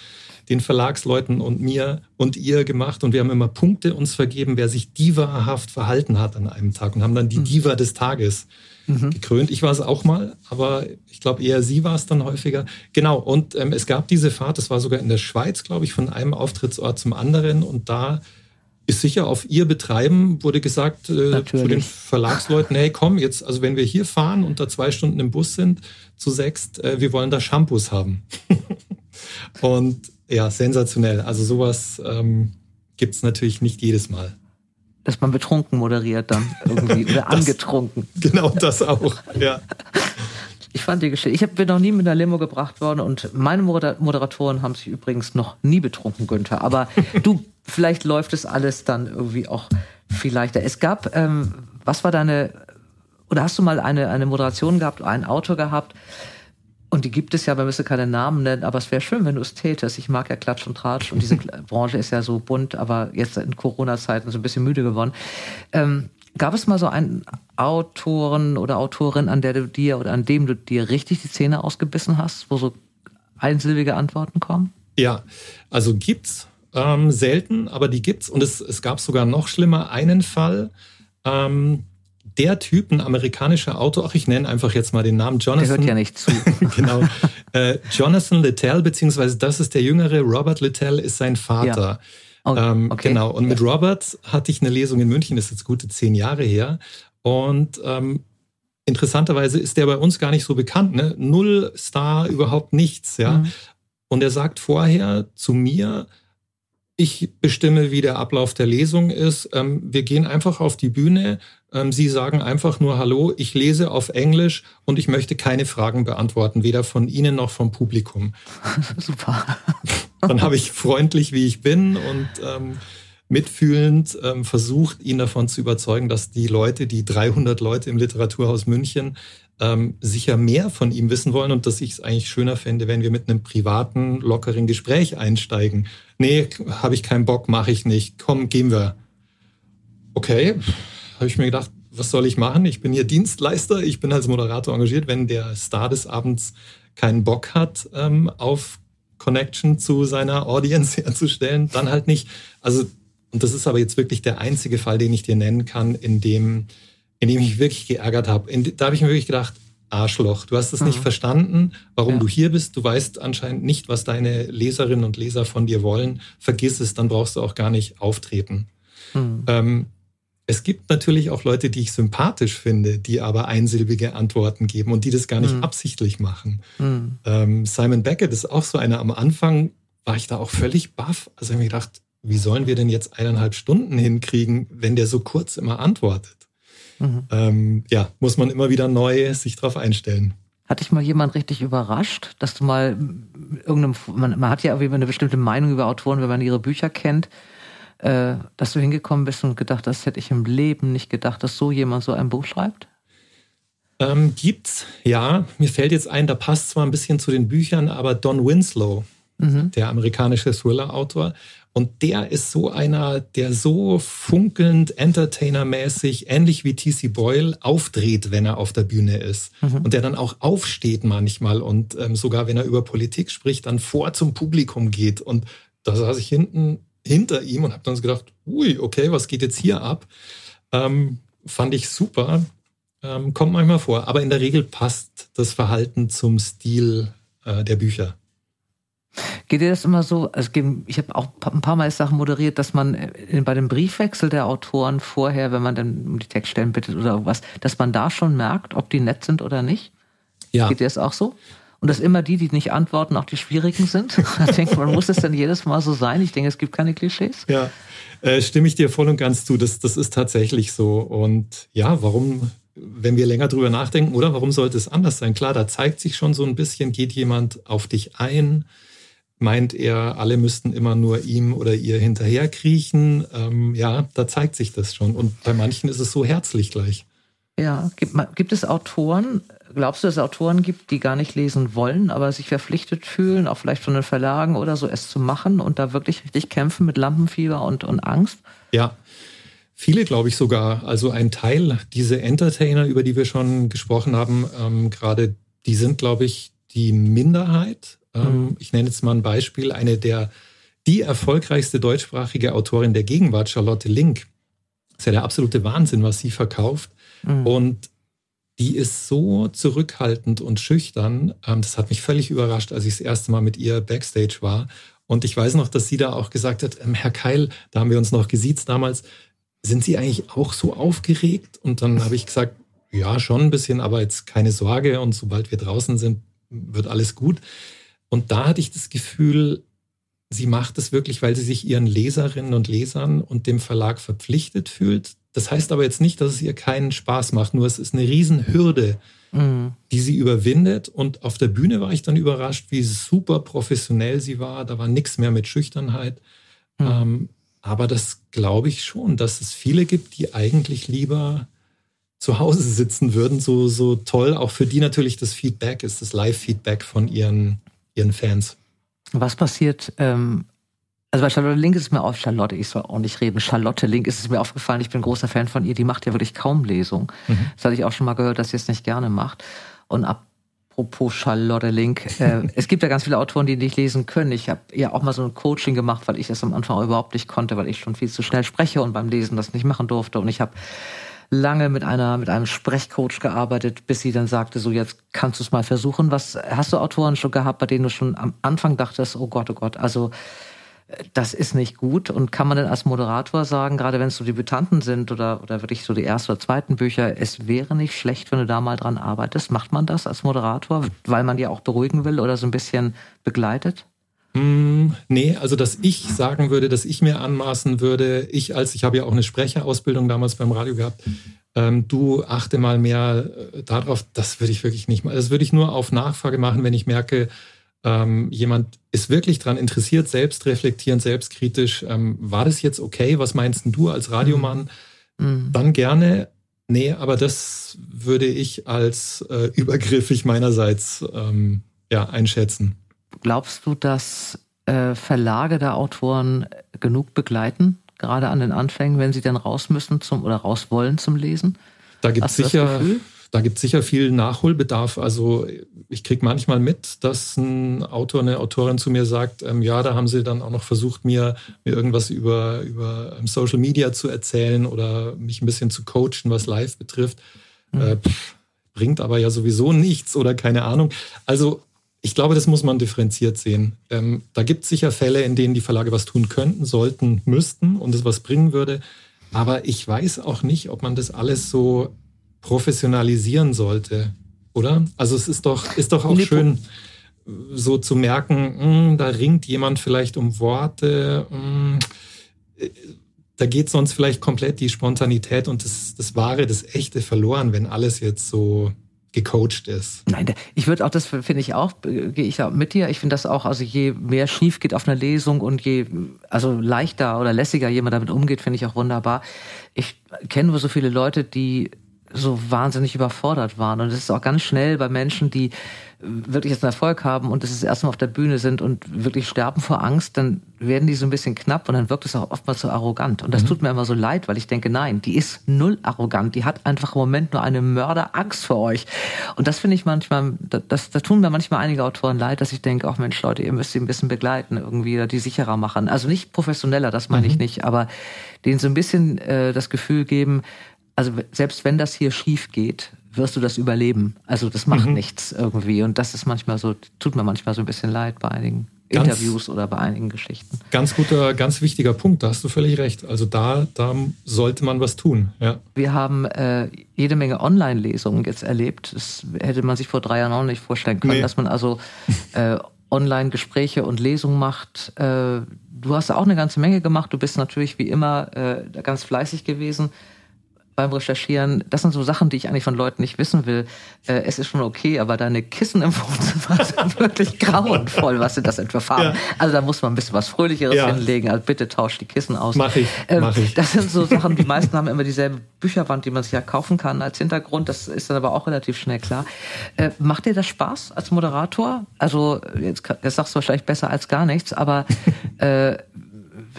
den Verlagsleuten und mir und ihr gemacht und wir haben immer Punkte uns vergeben, wer sich divahaft verhalten hat an einem Tag und haben dann die mhm. Diva des Tages mhm. gekrönt. Ich war es auch mal, aber ich glaube eher sie war es dann häufiger. Genau, und ähm, es gab diese Fahrt, das war sogar in der Schweiz, glaube ich, von einem Auftrittsort zum anderen und da ist sicher auf ihr Betreiben, wurde gesagt äh, zu den Verlagsleuten, hey komm, jetzt, also wenn wir hier fahren und da zwei Stunden im Bus sind, zu sechst, äh, wir wollen da Shampoos haben. und ja, sensationell. Also sowas ähm, gibt es natürlich nicht jedes Mal. Dass man betrunken moderiert dann irgendwie oder das, angetrunken. Genau das auch, ja. Ich fand die Geschichte. Ich bin noch nie mit einer Limo gebracht worden und meine Moderatoren haben sich übrigens noch nie betrunken, Günther. Aber du vielleicht läuft es alles dann irgendwie auch viel leichter. Es gab, ähm, was war deine, oder hast du mal eine, eine Moderation gehabt, einen Autor gehabt, Und die gibt es ja, wir müssen keine Namen nennen, aber es wäre schön, wenn du es tätest. Ich mag ja Klatsch und Tratsch und diese Branche ist ja so bunt, aber jetzt in Corona-Zeiten so ein bisschen müde geworden. Ähm, gab es mal so einen Autoren oder Autorin, an der du dir oder an dem du dir richtig die Zähne ausgebissen hast, wo so einsilbige Antworten kommen? Ja, also gibt's ähm, selten, aber die gibt's und es, es gab sogar noch schlimmer einen Fall. Ähm, der Typ, ein amerikanischer Autor, ach, ich nenne einfach jetzt mal den Namen Jonathan. Der hört ja nicht zu. genau. Äh, Jonathan Littell, beziehungsweise das ist der jüngere, Robert Littell ist sein Vater. Ja. Oh, ähm, okay. Genau. Und mit. Robert hatte ich eine Lesung in München, das ist jetzt gute zehn Jahre her. Und ähm, interessanterweise ist der bei uns gar nicht so bekannt, ne? Null Star, überhaupt nichts, ja. Mhm. Und er sagt vorher zu mir, ich bestimme, wie der Ablauf der Lesung ist. Ähm, wir gehen einfach auf die Bühne. Ähm, Sie sagen einfach nur Hallo, ich lese auf Englisch und ich möchte keine Fragen beantworten, weder von Ihnen noch vom Publikum. Super. Dann habe ich freundlich, wie ich bin und ähm, mitfühlend ähm, versucht, ihn davon zu überzeugen, dass die Leute, die 300 Leute im Literaturhaus München, ähm, sicher mehr von ihm wissen wollen und dass ich es eigentlich schöner fände, wenn wir mit einem privaten, lockeren Gespräch einsteigen. Nee, habe ich keinen Bock, mache ich nicht. Komm, gehen wir. Okay, habe ich mir gedacht, was soll ich machen? Ich bin hier Dienstleister, ich bin als Moderator engagiert. Wenn der Star des Abends keinen Bock hat, ähm, auf Connection zu seiner Audience herzustellen, dann halt nicht. Also, und das ist aber jetzt wirklich der einzige Fall, den ich dir nennen kann, in dem in dem ich mich wirklich geärgert habe. Da habe ich mir wirklich gedacht, Arschloch, du hast es mhm. nicht verstanden, warum ja. du hier bist. Du weißt anscheinend nicht, was deine Leserinnen und Leser von dir wollen. Vergiss es, dann brauchst du auch gar nicht auftreten. Mhm. Ähm, es gibt natürlich auch Leute, die ich sympathisch finde, die aber einsilbige Antworten geben und die das gar nicht mhm. absichtlich machen. Mhm. Ähm, Simon Beckett ist auch so einer. Am Anfang war ich da auch völlig baff. Also ich habe mir gedacht, wie sollen wir denn jetzt eineinhalb Stunden hinkriegen, wenn der so kurz immer antwortet? Mhm. Ähm, ja, muss man immer wieder neu sich drauf einstellen. Hat dich mal jemand richtig überrascht, dass du mal irgendeinem, man, man hat ja irgendwie eine bestimmte Meinung über Autoren, wenn man ihre Bücher kennt, äh, dass du hingekommen bist und gedacht, das hätte ich im Leben nicht gedacht, dass so jemand so ein Buch schreibt? Ähm, gibt's, ja. Mir fällt jetzt ein, da passt zwar ein bisschen zu den Büchern, aber Don Winslow, mhm. der amerikanische Thriller-Autor, und der ist so einer, der so funkelnd, entertainermäßig, ähnlich wie T.C. Boyle, aufdreht, wenn er auf der Bühne ist. Mhm. Und der dann auch aufsteht manchmal und ähm, sogar, wenn er über Politik spricht, dann vor zum Publikum geht. Und da saß ich hinten hinter ihm und habe dann gedacht, ui, okay, was geht jetzt hier ab? Ähm, fand ich super. Ähm, kommt manchmal vor. Aber in der Regel passt das Verhalten zum Stil äh, der Bücher. Geht dir das immer so? Also ich habe auch ein paar Mal Sachen moderiert, dass man äh, bei dem Briefwechsel der Autoren vorher, wenn man dann um die Textstellen bittet oder irgendwas, dass man da schon merkt, ob die nett sind oder nicht? Ja. Geht dir das auch so? Und dass immer die, die nicht antworten, auch die schwierigen sind? Ich denke, man, muss es dann jedes Mal so sein? Ich denke, es gibt keine Klischees. Ja, äh, stimme ich dir voll und ganz zu. Das, das ist tatsächlich so. Und ja, warum, wenn wir länger drüber nachdenken, oder warum sollte es anders sein? Klar, da zeigt sich schon so ein bisschen, geht jemand auf dich ein? Meint er, alle müssten immer nur ihm oder ihr hinterherkriechen. Ähm, ja, da zeigt sich das schon. Und bei manchen ist es so herzlich gleich. Ja, gibt, gibt es Autoren, glaubst du, dass es Autoren gibt, die gar nicht lesen wollen, aber sich verpflichtet fühlen, auch vielleicht von den Verlagen oder so, es zu machen und da wirklich richtig kämpfen mit Lampenfieber und, und Angst? Ja, viele glaube ich sogar. Also ein Teil, diese Entertainer, über die wir schon gesprochen haben, ähm, gerade die sind, glaube ich, die Minderheit mhm. Ich nenne jetzt mal ein Beispiel. Eine der, die erfolgreichste deutschsprachige Autorin der Gegenwart, Charlotte Link. Das ist ja der absolute Wahnsinn, was sie verkauft. Mhm. Und die ist so zurückhaltend und schüchtern. Ähm, das hat mich völlig überrascht, als ich das erste Mal mit ihr backstage war. Und ich weiß noch, dass sie da auch gesagt hat, ähm, Herr Keil, da haben wir uns noch gesiezt damals, sind Sie eigentlich auch so aufgeregt? Und dann habe ich gesagt, ja, schon ein bisschen, aber jetzt keine Sorge. Und sobald wir draußen sind, wird alles gut. Und da hatte ich das Gefühl, sie macht es wirklich, weil sie sich ihren Leserinnen und Lesern und dem Verlag verpflichtet fühlt. Das heißt aber jetzt nicht, dass es ihr keinen Spaß macht, nur es ist eine Riesenhürde, mhm. die sie überwindet. Und auf der Bühne war ich dann überrascht, wie super professionell sie war. Da war nichts mehr mit Schüchternheit. Mhm. Ähm, aber das glaube ich schon, dass es viele gibt, die eigentlich lieber zu Hause sitzen würden, so, so toll auch für die natürlich das Feedback ist, das Live-Feedback von ihren, ihren Fans. Was passiert, ähm, also bei Charlotte Link ist es mir auf, Charlotte, ich soll auch nicht reden, Charlotte Link ist es mir aufgefallen, ich bin großer Fan von ihr, die macht ja wirklich kaum Lesung. Mhm. Das hatte ich auch schon mal gehört, dass sie es nicht gerne macht. Und apropos Charlotte Link, äh, es gibt ja ganz viele Autoren, die nicht lesen können. Ich habe ja auch mal so ein Coaching gemacht, weil ich das am Anfang überhaupt nicht konnte, weil ich schon viel zu schnell spreche und beim Lesen das nicht machen durfte. Und ich habe lange mit einer mit einem Sprechcoach gearbeitet, bis sie dann sagte, so jetzt kannst du es mal versuchen. Was hast du Autoren schon gehabt, bei denen du schon am Anfang dachtest, oh Gott, oh Gott, also das ist nicht gut. Und kann man denn als Moderator sagen, gerade wenn es so Debütanten sind oder, oder wirklich so die ersten oder zweiten Bücher, es wäre nicht schlecht, wenn du da mal dran arbeitest? Macht man das als Moderator, weil man die auch beruhigen will oder so ein bisschen begleitet? Mm, nee, also dass ich sagen würde, dass ich mir anmaßen würde, ich als, ich habe ja auch eine Sprecherausbildung damals beim Radio gehabt, ähm, du achte mal mehr äh, darauf, das würde ich wirklich nicht mal. Das würde ich nur auf Nachfrage machen, wenn ich merke, ähm, jemand ist wirklich daran interessiert, selbst reflektierend, selbstkritisch. Ähm, war das jetzt okay? Was meinst du als Radiomann? Mhm. Dann gerne. Nee, aber das würde ich als äh, übergriffig meinerseits ähm, ja, einschätzen. Glaubst du, dass äh, Verlage der Autoren genug begleiten, gerade an den Anfängen, wenn sie dann raus müssen zum oder raus wollen zum Lesen? Da gibt es sicher, da gibt sicher viel Nachholbedarf. Also ich kriege manchmal mit, dass ein Autor, eine Autorin zu mir sagt, ähm, ja, da haben sie dann auch noch versucht, mir, mir irgendwas über, über ähm, Social Media zu erzählen oder mich ein bisschen zu coachen, was live betrifft. Mhm. Äh, pff, bringt aber ja sowieso nichts oder keine Ahnung. Also ich glaube, das muss man differenziert sehen. Ähm, da gibt es sicher Fälle, in denen die Verlage was tun könnten, sollten, müssten und es was bringen würde. Aber ich weiß auch nicht, ob man das alles so professionalisieren sollte, oder? Also es ist doch, ist doch auch nee, schön, so zu merken, mh, hm, da ringt jemand vielleicht um Worte, mh, hm, da geht sonst vielleicht komplett die Spontanität und das, das Wahre, das Echte verloren, wenn alles jetzt so gecoacht ist. Nein, ich würde auch, das finde ich auch, gehe ich auch mit dir. Ich finde das auch, also je mehr schief geht auf einer Lesung und je, also leichter oder lässiger jemand damit umgeht, finde ich auch wunderbar. Ich kenne nur so viele Leute, die so wahnsinnig überfordert waren. Und es ist auch ganz schnell bei Menschen, die wirklich jetzt einen Erfolg haben und das ist erstmal auf der Bühne sind und wirklich sterben vor Angst, dann werden die so ein bisschen knapp und dann wirkt es auch oftmals so arrogant. Und das mhm. tut mir immer so leid, weil ich denke, nein, die ist null arrogant. Die hat einfach im Moment nur eine Mörderangst vor euch. Und das finde ich manchmal, das, da tun mir manchmal einige Autoren leid, dass ich denke, ach Mensch, Leute, ihr müsst sie ein bisschen begleiten, irgendwie die sicherer machen. Also nicht professioneller, das meine mhm. ich nicht, aber denen so ein bisschen äh, das Gefühl geben, also selbst wenn das hier schief geht, wirst du das überleben. Also das macht mhm. nichts irgendwie. Und das ist manchmal so, tut mir manchmal so ein bisschen leid bei einigen ganz, Interviews oder bei einigen Geschichten. Ganz guter, ganz wichtiger Punkt, da hast du völlig recht. Also da, da sollte man was tun. Ja. Wir haben äh, jede Menge Online-Lesungen jetzt erlebt. Das hätte man sich vor drei Jahren auch nicht vorstellen können, nee. dass man also äh, Online-Gespräche und Lesungen macht. Äh, du hast auch eine ganze Menge gemacht. Du bist natürlich wie immer äh, ganz fleißig gewesen beim Recherchieren, das sind so Sachen, die ich eigentlich von Leuten nicht wissen will. Äh, es ist schon okay, aber deine Kissen im Wohnzimmer sind wirklich grauenvoll, was sind das für Farben? Ja. Also da muss man ein bisschen was Fröhlicheres ja. hinlegen. Also bitte tausch die Kissen aus. Mach ich, ähm, mach ich. Das sind so Sachen, die meisten haben immer dieselbe Bücherwand, die man sich ja kaufen kann als Hintergrund. Das ist dann aber auch relativ schnell klar. Äh, macht dir das Spaß als Moderator? Also jetzt, jetzt sagst du wahrscheinlich besser als gar nichts, aber äh,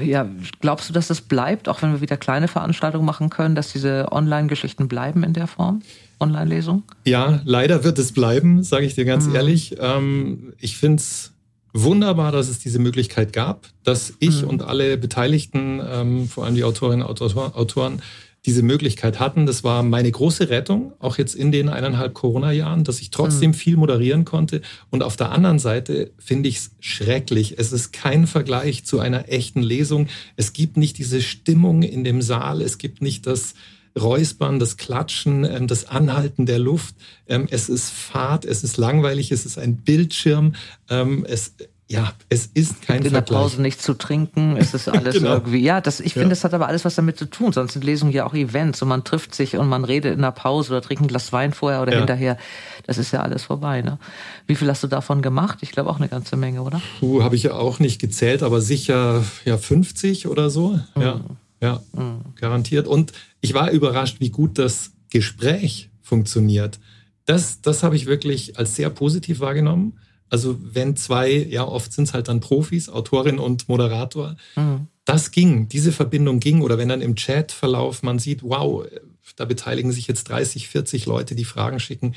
ja, glaubst du, dass das bleibt, auch wenn wir wieder kleine Veranstaltungen machen können, dass diese Online-Geschichten bleiben in der Form? Online-Lesung? Ja, leider wird es bleiben, sage ich dir ganz mhm. ehrlich. Ähm, ich finde es wunderbar, dass es diese Möglichkeit gab, dass ich mhm. und alle Beteiligten, ähm, vor allem die Autorinnen und Autoren, diese Möglichkeit hatten. Das war meine große Rettung, auch jetzt in den eineinhalb Corona-Jahren, dass ich trotzdem mhm. viel moderieren konnte. Und auf der anderen Seite finde ich es schrecklich. Es ist kein Vergleich zu einer echten Lesung. Es gibt nicht diese Stimmung in dem Saal. Es gibt nicht das Räuspern, das Klatschen, ähm, das Anhalten der Luft. Ähm, es ist Fahrt, es ist langweilig, es ist ein Bildschirm. Ähm, es, ja, es ist kein In Vergleich. der Pause nichts zu trinken, es ist alles genau. irgendwie. Ja, das, ich ja. finde, das hat aber alles was damit zu tun. Sonst sind Lesungen ja auch Events und man trifft sich und man redet in der Pause oder trinkt ein Glas Wein vorher oder ja. hinterher. Das ist ja alles vorbei. Ne? Wie viel hast du davon gemacht? Ich glaube auch eine ganze Menge, oder? Puh, habe ich ja auch nicht gezählt, aber sicher ja 50 oder so. Mhm. Ja, ja, mhm. garantiert. Und ich war überrascht, wie gut das Gespräch funktioniert, das, das habe ich wirklich als sehr positiv wahrgenommen. Also wenn zwei, ja oft sind es halt dann Profis, Autorin und Moderator, mhm. das ging, diese Verbindung ging. Oder wenn dann im Chatverlauf man sieht, wow, da beteiligen sich jetzt 30, 40 Leute, die Fragen schicken.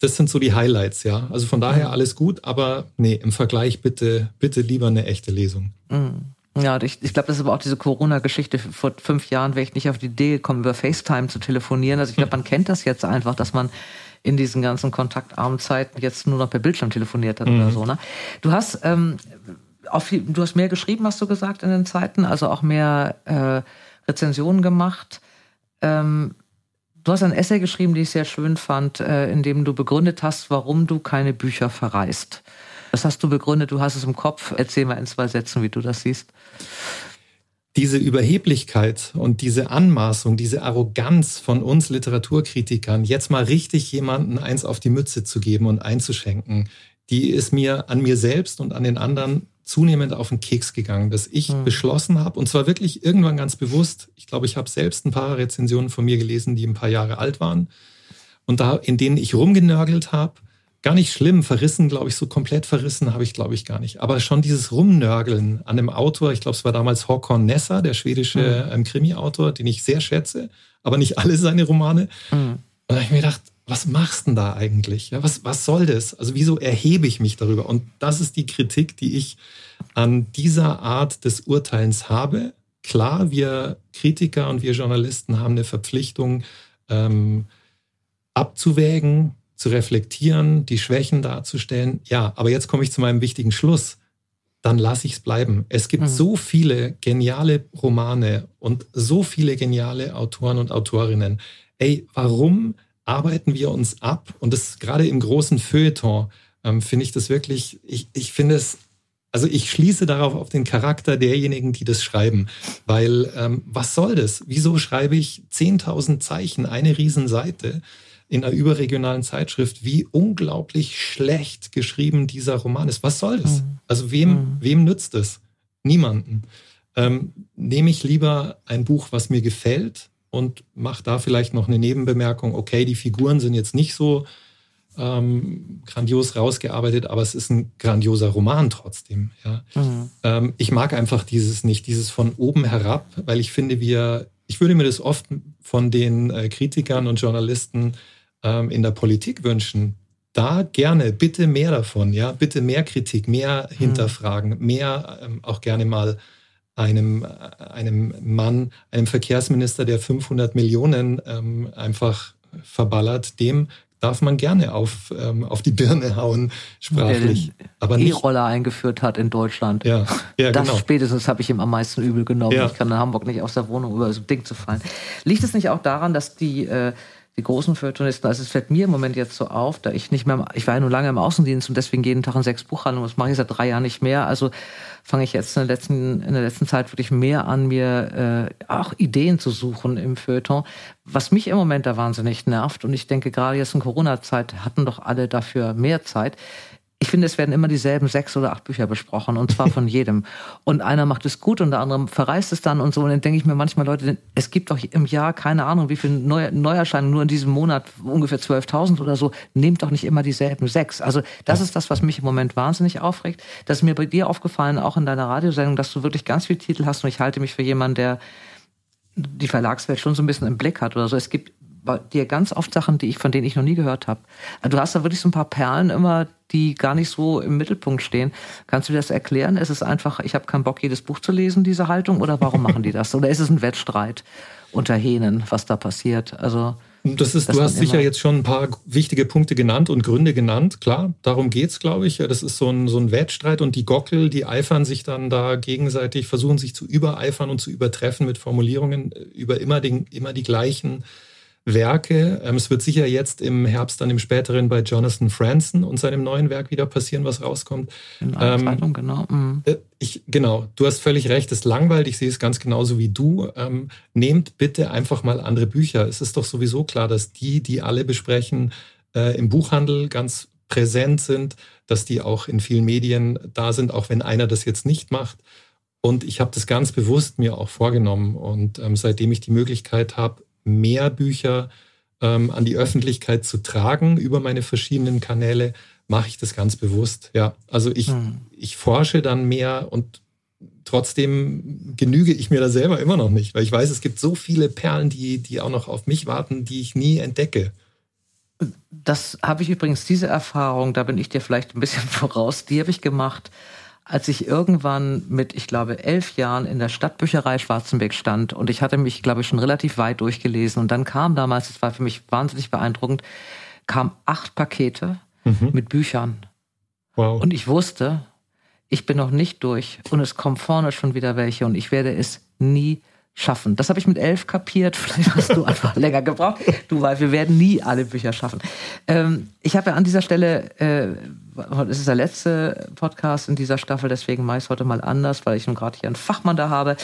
Das sind so die Highlights, ja. Also von daher mhm. alles gut, aber nee, im Vergleich bitte, bitte lieber eine echte Lesung. Mhm. Ja, ich, ich glaube, das ist aber auch diese Corona-Geschichte. Vor fünf Jahren wäre ich nicht auf die Idee gekommen, über FaceTime zu telefonieren. Also ich glaube, man kennt das jetzt einfach, dass man in diesen ganzen kontaktarmen Zeiten jetzt nur noch per Bildschirm telefoniert hat mhm. oder so. Ne? Du hast ähm, viel, du hast mehr geschrieben, hast du gesagt, in den Zeiten, also auch mehr äh, Rezensionen gemacht. Ähm, du hast ein Essay geschrieben, die ich sehr schön fand, äh, in dem du begründet hast, warum du keine Bücher verreist. Das hast du begründet, du hast es im Kopf. Erzähl mal in zwei Sätzen, wie du das siehst diese Überheblichkeit und diese Anmaßung, diese Arroganz von uns Literaturkritikern, jetzt mal richtig jemanden eins auf die Mütze zu geben und einzuschenken, die ist mir an mir selbst und an den anderen zunehmend auf den Keks gegangen, dass ich mhm. beschlossen habe, und zwar wirklich irgendwann ganz bewusst, ich glaube, ich habe selbst ein paar Rezensionen von mir gelesen, die ein paar Jahre alt waren, und da, in denen ich rumgenörgelt habe, gar nicht schlimm. Verrissen, glaube ich, so komplett verrissen habe ich, glaube ich, gar nicht. Aber schon dieses Rumnörgeln an dem Autor, ich glaube, es war damals Håkon Nessa, der schwedische mhm. ähm, Krimi-Autor, den ich sehr schätze, aber nicht alle seine Romane. Mhm. Und da habe ich mir gedacht, was machst du denn da eigentlich? Ja, was, was soll das? Also wieso erhebe ich mich darüber? Und das ist die Kritik, die ich an dieser Art des Urteilens habe. Klar, wir Kritiker und wir Journalisten haben eine Verpflichtung, ähm, abzuwägen, zu reflektieren, die Schwächen darzustellen. Ja, aber jetzt komme ich zu meinem wichtigen Schluss. Dann lasse ich es bleiben. Es gibt mhm. so viele geniale Romane und so viele geniale Autoren und Autorinnen. Ey, warum arbeiten wir uns ab? Und das gerade im großen Feuilleton ähm, finde ich das wirklich, ich, ich finde es also ich schließe darauf auf den Charakter derjenigen, die das schreiben, weil ähm, was soll das? Wieso schreibe ich 10.000 Zeichen, eine Riesenseite? In einer überregionalen Zeitschrift, wie unglaublich schlecht geschrieben dieser Roman ist. Was soll das? Mhm. Also wem, mhm. wem nützt es? Niemanden. Ähm, nehme ich lieber ein Buch, was mir gefällt und mache da vielleicht noch eine Nebenbemerkung. Okay, die Figuren sind jetzt nicht so ähm, grandios rausgearbeitet, aber es ist ein grandioser Roman trotzdem. Ja. Mhm. Ähm, ich mag einfach dieses nicht, dieses von oben herab, weil ich finde, wir, ich würde mir das oft von den äh, Kritikern und Journalisten ähm, in der Politik wünschen, da gerne, bitte mehr davon, ja, bitte mehr Kritik, mehr hinterfragen, mhm. mehr ähm, auch gerne mal einem, einem Mann, einem Verkehrsminister, der 500 Millionen ähm, einfach verballert, dem darf man gerne auf, ähm, auf die Birne hauen, sprachlich. Der den E-Roller eingeführt hat in Deutschland. Ja, ja das genau. spätestens habe ich ihm am meisten übel genommen. Ja. Ich kann in Hamburg nicht aus der Wohnung über so ein Ding zu fallen. Liegt es nicht auch daran, dass die äh, die großen Feuilletonisten, also es fällt mir im Moment jetzt so auf, da ich nicht mehr, ich war ja nur lange im Außendienst und deswegen jeden Tag in sechs Buchhandlungen, das mache ich seit drei Jahren nicht mehr, also fange ich jetzt in der letzten, in der letzten Zeit wirklich mehr an, mir äh, auch Ideen zu suchen im Feuilleton, was mich im Moment da wahnsinnig nervt und ich denke gerade jetzt in Corona-Zeit hatten doch alle dafür mehr Zeit, ich finde, es werden immer dieselben sechs oder acht Bücher besprochen und zwar von jedem. Und einer macht es gut und der andere verreist es dann und so. Und dann denke ich mir manchmal, Leute, es gibt doch im Jahr keine Ahnung, wie viele Neu Neuerscheinungen, nur in diesem Monat ungefähr 12.000 oder so. Nehmt doch nicht immer dieselben sechs. Also das ist das, was mich im Moment wahnsinnig aufregt. Das ist mir bei dir aufgefallen, auch in deiner Radiosendung, dass du wirklich ganz viele Titel hast und ich halte mich für jemanden, der die Verlagswelt schon so ein bisschen im Blick hat oder so. Es gibt dir ganz oft Sachen, die ich, von denen ich noch nie gehört habe. Also du hast da wirklich so ein paar Perlen immer, die gar nicht so im Mittelpunkt stehen. Kannst du dir das erklären? Ist es einfach, ich habe keinen Bock, jedes Buch zu lesen, diese Haltung? Oder warum machen die das? Oder ist es ein Wettstreit unter Hähnen, was da passiert? Also das ist, du hast sicher jetzt schon ein paar wichtige Punkte genannt und Gründe genannt. Klar, darum geht's, glaube ich. Das ist so ein, so ein Wettstreit und die Gockel, die eifern sich dann da gegenseitig, versuchen sich zu übereifern und zu übertreffen mit Formulierungen über immer, den, immer die gleichen Werke. Ähm, es wird sicher jetzt im Herbst, dann im späteren bei Jonathan Franzen und seinem neuen Werk wieder passieren, was rauskommt. In ähm, Zeitung, genau. Mhm. Äh, ich, genau, du hast völlig recht, es langweilt, ich sehe es ganz genauso wie du. Ähm, nehmt bitte einfach mal andere Bücher. Es ist doch sowieso klar, dass die, die alle besprechen, äh, im Buchhandel ganz präsent sind, dass die auch in vielen Medien da sind, auch wenn einer das jetzt nicht macht. Und ich habe das ganz bewusst mir auch vorgenommen. Und ähm, seitdem ich die Möglichkeit habe, mehr Bücher ähm, an die Öffentlichkeit zu tragen über meine verschiedenen Kanäle, mache ich das ganz bewusst. Ja, also ich, hm. ich forsche dann mehr und trotzdem genüge ich mir da selber immer noch nicht, weil ich weiß, es gibt so viele Perlen, die, die auch noch auf mich warten, die ich nie entdecke. Das habe ich übrigens, diese Erfahrung, da bin ich dir vielleicht ein bisschen voraus, die habe ich gemacht, als ich irgendwann mit, ich glaube, elf Jahren in der Stadtbücherei Schwarzenberg stand und ich hatte mich, glaube ich, schon relativ weit durchgelesen und dann kam damals, das war für mich wahnsinnig beeindruckend, kam acht Pakete mhm. mit Büchern. Wow. Und ich wusste, ich bin noch nicht durch und es kommen vorne schon wieder welche und ich werde es nie schaffen. Das habe ich mit elf kapiert. Vielleicht hast du einfach länger gebraucht. Du, weil wir werden nie alle Bücher schaffen. Ähm, ich habe ja an dieser Stelle, äh, es ist der letzte Podcast in dieser Staffel, deswegen mache ich es heute mal anders, weil ich nun gerade hier einen Fachmann da habe.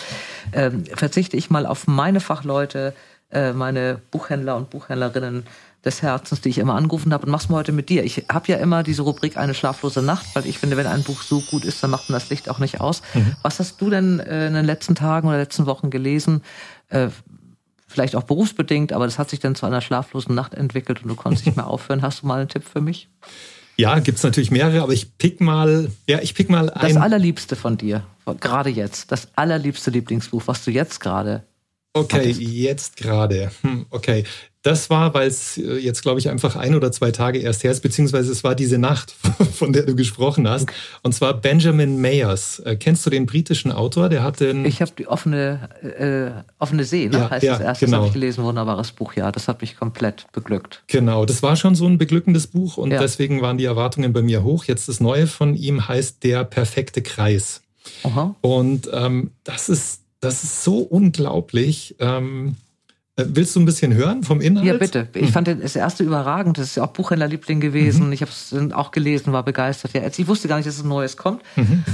Ähm, verzichte ich mal auf meine Fachleute, äh, meine Buchhändler und Buchhändlerinnen des Herzens, die ich immer angerufen habe und mach's mal heute mit dir. Ich habe ja immer diese Rubrik eine schlaflose Nacht, weil ich finde, wenn ein Buch so gut ist, dann macht man das Licht auch nicht aus. Mhm. Was hast du denn äh, in den letzten Tagen oder letzten Wochen gelesen? Äh, vielleicht auch berufsbedingt, aber das hat sich dann zu einer schlaflosen Nacht entwickelt und du konntest nicht mehr aufhören. Hast du mal einen Tipp für mich? Ja, gibt's natürlich mehrere, aber ich pick mal, ja, ich pick mal ein. Das allerliebste von dir, gerade jetzt, das allerliebste Lieblingsbuch, was du jetzt gerade Okay, jetzt gerade. Hm, okay. Das war, weil es äh, jetzt, glaube ich, einfach ein oder zwei Tage erst her ist, beziehungsweise es war diese Nacht, von der du gesprochen hast. Und zwar Benjamin Mayers. Äh, kennst du den britischen Autor? Der hat den. Ich habe die offene, äh, offene See, ne? Ja, heißt ja, das erste, genau. habe ich gelesen, wunderbares Buch. Ja, das hat mich komplett beglückt. Genau, das war schon so ein beglückendes Buch und ja. deswegen waren die Erwartungen bei mir hoch. Jetzt das Neue von ihm heißt Der perfekte Kreis. Aha. Und ähm, das ist das ist so unglaublich. Ähm, äh, Willst du ein bisschen hören vom Inhalt? Ja, bitte. Ich hm. fand das erste überragend. Das ist ja auch Buchhändlerliebling gewesen. Mhm. Ich habe es auch gelesen, war begeistert. Ja, ich wusste gar nicht, dass es ein Neues kommt. Mhm.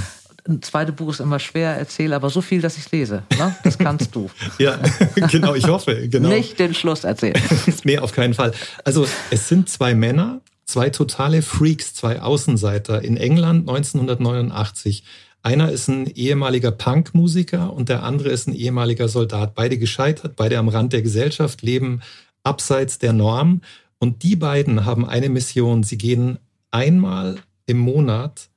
Ein zweites Buch ist immer schwer, erzähle aber so viel, dass ich es lese. Ne? Das kannst du. ja, genau, ich hoffe. Genau. Nicht den Schluss erzählen. nee, auf keinen Fall. Also es sind zwei Männer, zwei totale Freaks, zwei Außenseiter in England 1989. Einer ist ein ehemaliger Punkmusiker und der andere ist ein ehemaliger Soldat. Beide gescheitert, beide am Rand der Gesellschaft, leben abseits der Norm. Und die beiden haben eine Mission. Sie gehen einmal im Monat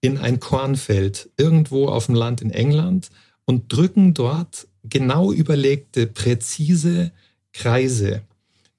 in ein Kornfeld irgendwo auf dem Land in England und drücken dort genau überlegte, präzise Kreise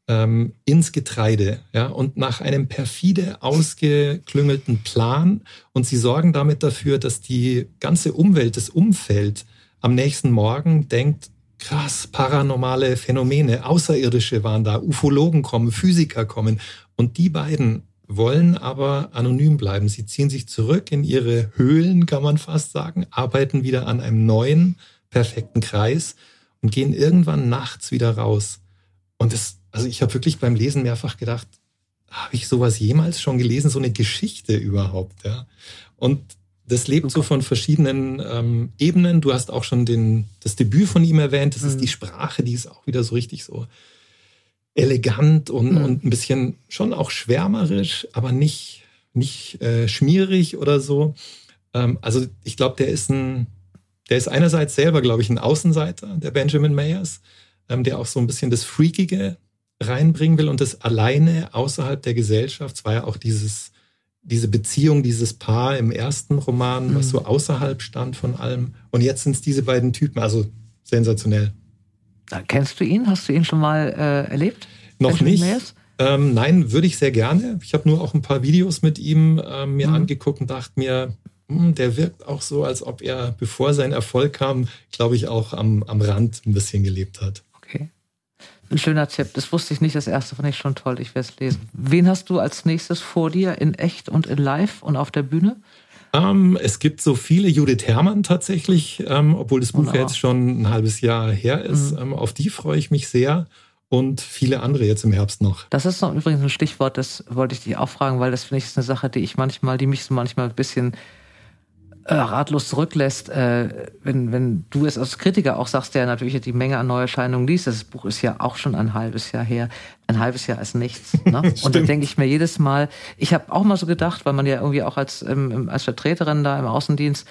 ähm, ins Getreide, ja, und nach einem perfide ausgeklüngelten Plan. Und sie sorgen damit dafür, dass die ganze Umwelt, das Umfeld am nächsten Morgen denkt, krass, paranormale Phänomene, Außerirdische waren da, Ufologen kommen, Physiker kommen. Und die beiden wollen aber anonym bleiben. Sie ziehen sich zurück in ihre Höhlen, kann man fast sagen, arbeiten wieder an einem neuen, perfekten Kreis und gehen irgendwann nachts wieder raus. Und das, also ich habe wirklich beim Lesen mehrfach gedacht, habe ich sowas jemals schon gelesen, so eine Geschichte überhaupt, ja. Und das lebt so von verschiedenen ähm, Ebenen. Du hast auch schon den, das Debüt von ihm erwähnt. Das mhm. ist die Sprache, die ist auch wieder so richtig so elegant und, mhm. und ein bisschen schon auch schwärmerisch, aber nicht, nicht äh, schmierig oder so. Ähm, also ich glaube, der ist ein, der ist einerseits selber, glaube ich, ein Außenseiter, der Benjamin Mayers, ähm, der auch so ein bisschen das Freakige reinbringen will und das alleine außerhalb der Gesellschaft. Es war ja auch dieses, diese Beziehung, dieses Paar im ersten Roman, mhm. was so außerhalb stand von allem. Und jetzt sind es diese beiden Typen, also sensationell. Kennst du ihn? Hast du ihn schon mal äh, erlebt? Noch nicht. Ähm, nein, würde ich sehr gerne. Ich habe nur auch ein paar Videos mit ihm äh, mir mhm. angeguckt und dachte mir, hm, der wirkt auch so, als ob er, bevor sein Erfolg kam, glaube ich, auch am, am Rand ein bisschen gelebt hat. Ein schöner Tipp. Das wusste ich nicht. Das erste fand ich schon toll. Ich werde es lesen. Wen hast du als nächstes vor dir in echt und in live und auf der Bühne? Ähm, es gibt so viele Judith Herrmann tatsächlich, ähm, obwohl das Buch Wunderbar. jetzt schon ein halbes Jahr her ist. Mhm. Ähm, auf die freue ich mich sehr und viele andere jetzt im Herbst noch. Das ist noch übrigens ein Stichwort, das wollte ich dich auch fragen, weil das finde ich ist eine Sache, die ich manchmal, die mich so manchmal ein bisschen ratlos zurücklässt, äh, wenn, wenn du es als Kritiker auch sagst, der natürlich die Menge an Neuerscheinungen liest, das Buch ist ja auch schon ein halbes Jahr her, ein halbes Jahr ist nichts. Ne? Und dann denke ich mir jedes Mal, ich habe auch mal so gedacht, weil man ja irgendwie auch als, ähm, als Vertreterin da im Außendienst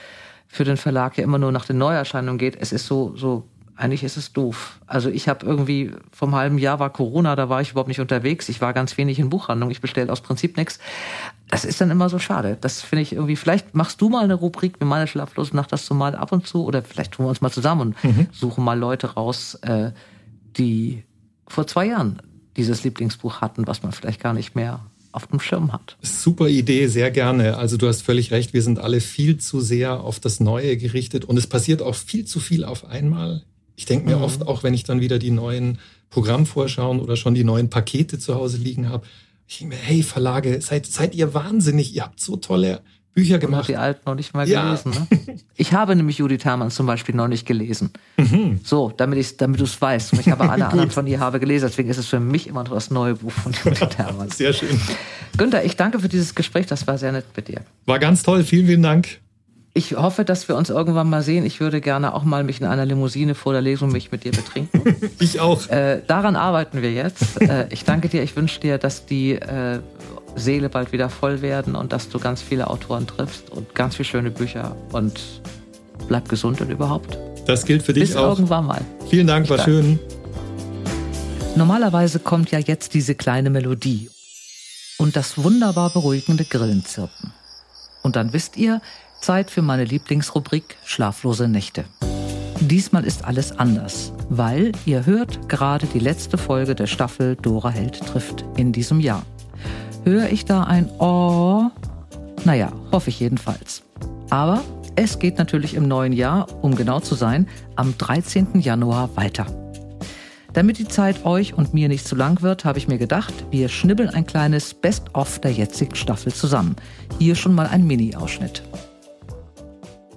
für den Verlag ja immer nur nach den Neuerscheinungen geht, es ist so, so eigentlich ist es doof. Also ich habe irgendwie vom halben Jahr war Corona, da war ich überhaupt nicht unterwegs. Ich war ganz wenig in Buchhandlung. Ich bestelle aus Prinzip nichts. Das ist dann immer so schade. Das finde ich irgendwie. Vielleicht machst du mal eine Rubrik wie meine schlaflose Nacht, das du mal ab und zu oder vielleicht tun wir uns mal zusammen und mhm. suchen mal Leute raus, äh, die vor zwei Jahren dieses Lieblingsbuch hatten, was man vielleicht gar nicht mehr auf dem Schirm hat. Super Idee, sehr gerne. Also du hast völlig recht, wir sind alle viel zu sehr auf das Neue gerichtet und es passiert auch viel zu viel auf einmal. Ich denke mir mhm. oft, auch wenn ich dann wieder die neuen Programmvorschauen oder schon die neuen Pakete zu Hause liegen habe, ich denke mir, hey Verlage, seid, seid ihr wahnsinnig, ihr habt so tolle Bücher gemacht. die alten noch nicht mal ja. gelesen. Ne? Ich habe nämlich Judith Hermann zum Beispiel noch nicht gelesen. Mhm. So, damit, ich, damit du es weißt. Und ich habe alle anderen von ihr habe gelesen. Deswegen ist es für mich immer noch das neue Buch von Judith Hermann. Sehr schön. Günther, ich danke für dieses Gespräch. Das war sehr nett mit dir. War ganz toll. Vielen, vielen Dank. Ich hoffe, dass wir uns irgendwann mal sehen. Ich würde gerne auch mal mich in einer Limousine vor der Lesung mich mit dir betrinken. ich auch. Äh, daran arbeiten wir jetzt. Äh, ich danke dir. Ich wünsche dir, dass die äh, Seele bald wieder voll werden und dass du ganz viele Autoren triffst und ganz viele schöne Bücher und bleib gesund und überhaupt. Das gilt für dich Bis auch. irgendwann mal. Vielen Dank, war schön. Normalerweise kommt ja jetzt diese kleine Melodie und das wunderbar beruhigende Grillenzirpen. Und dann wisst ihr, Zeit für meine Lieblingsrubrik Schlaflose Nächte. Diesmal ist alles anders, weil ihr hört gerade die letzte Folge der Staffel Dora Held trifft in diesem Jahr. Höre ich da ein Oh? Naja, hoffe ich jedenfalls. Aber es geht natürlich im neuen Jahr, um genau zu sein, am 13. Januar weiter. Damit die Zeit euch und mir nicht zu lang wird, habe ich mir gedacht, wir schnibbeln ein kleines Best-of der jetzigen Staffel zusammen. Hier schon mal ein Mini-Ausschnitt.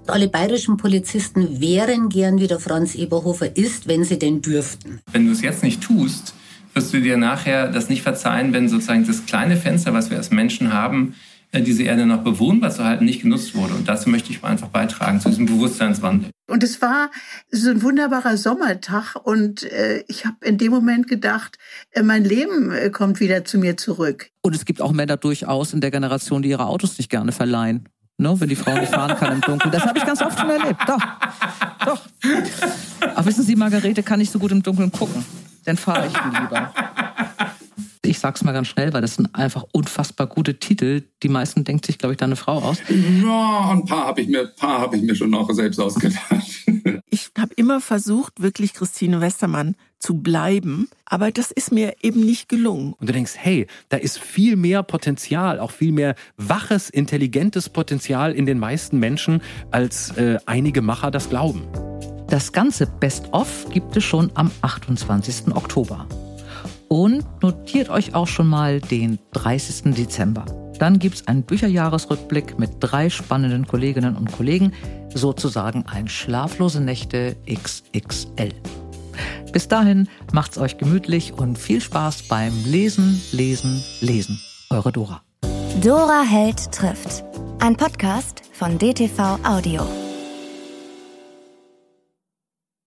Alle bayerischen Polizisten wären gern wie der Franz Eberhofer ist, wenn sie denn dürften. Wenn du es jetzt nicht tust, wirst du dir nachher das nicht verzeihen, wenn sozusagen das kleine Fenster, was wir als Menschen haben, äh, diese Erde noch bewohnbar zu halten, nicht genutzt wurde. Und dazu möchte ich einfach beitragen, zu diesem Bewusstseinswandel. Und es war so ein wunderbarer Sommertag und äh, ich habe in dem Moment gedacht, äh, mein Leben äh, kommt wieder zu mir zurück. Und es gibt auch Männer durchaus in der Generation, die ihre Autos nicht gerne verleihen. Ne, wenn die Frau nicht fahren kann im Dunkeln. Das habe ich ganz oft schon erlebt. Doch. Doch. Aber wissen Sie, Margarete kann nicht so gut im Dunkeln gucken dann fahre ich lieber. Ich sag's mal ganz schnell, weil das sind einfach unfassbar gute Titel. Die meisten denkt sich, glaube ich, da eine Frau aus. Ja, ein paar habe ich mir, paar habe ich mir schon noch selbst ausgedacht. Ich habe immer versucht, wirklich Christine Westermann zu bleiben, aber das ist mir eben nicht gelungen. Und du denkst, hey, da ist viel mehr Potenzial, auch viel mehr waches, intelligentes Potenzial in den meisten Menschen, als äh, einige Macher das glauben. Das ganze Best-of gibt es schon am 28. Oktober. Und notiert euch auch schon mal den 30. Dezember. Dann gibt es einen Bücherjahresrückblick mit drei spannenden Kolleginnen und Kollegen, sozusagen ein schlaflose Nächte XXL. Bis dahin macht's euch gemütlich und viel Spaß beim Lesen, Lesen, Lesen. Eure Dora. Dora Held trifft. Ein Podcast von DTV Audio.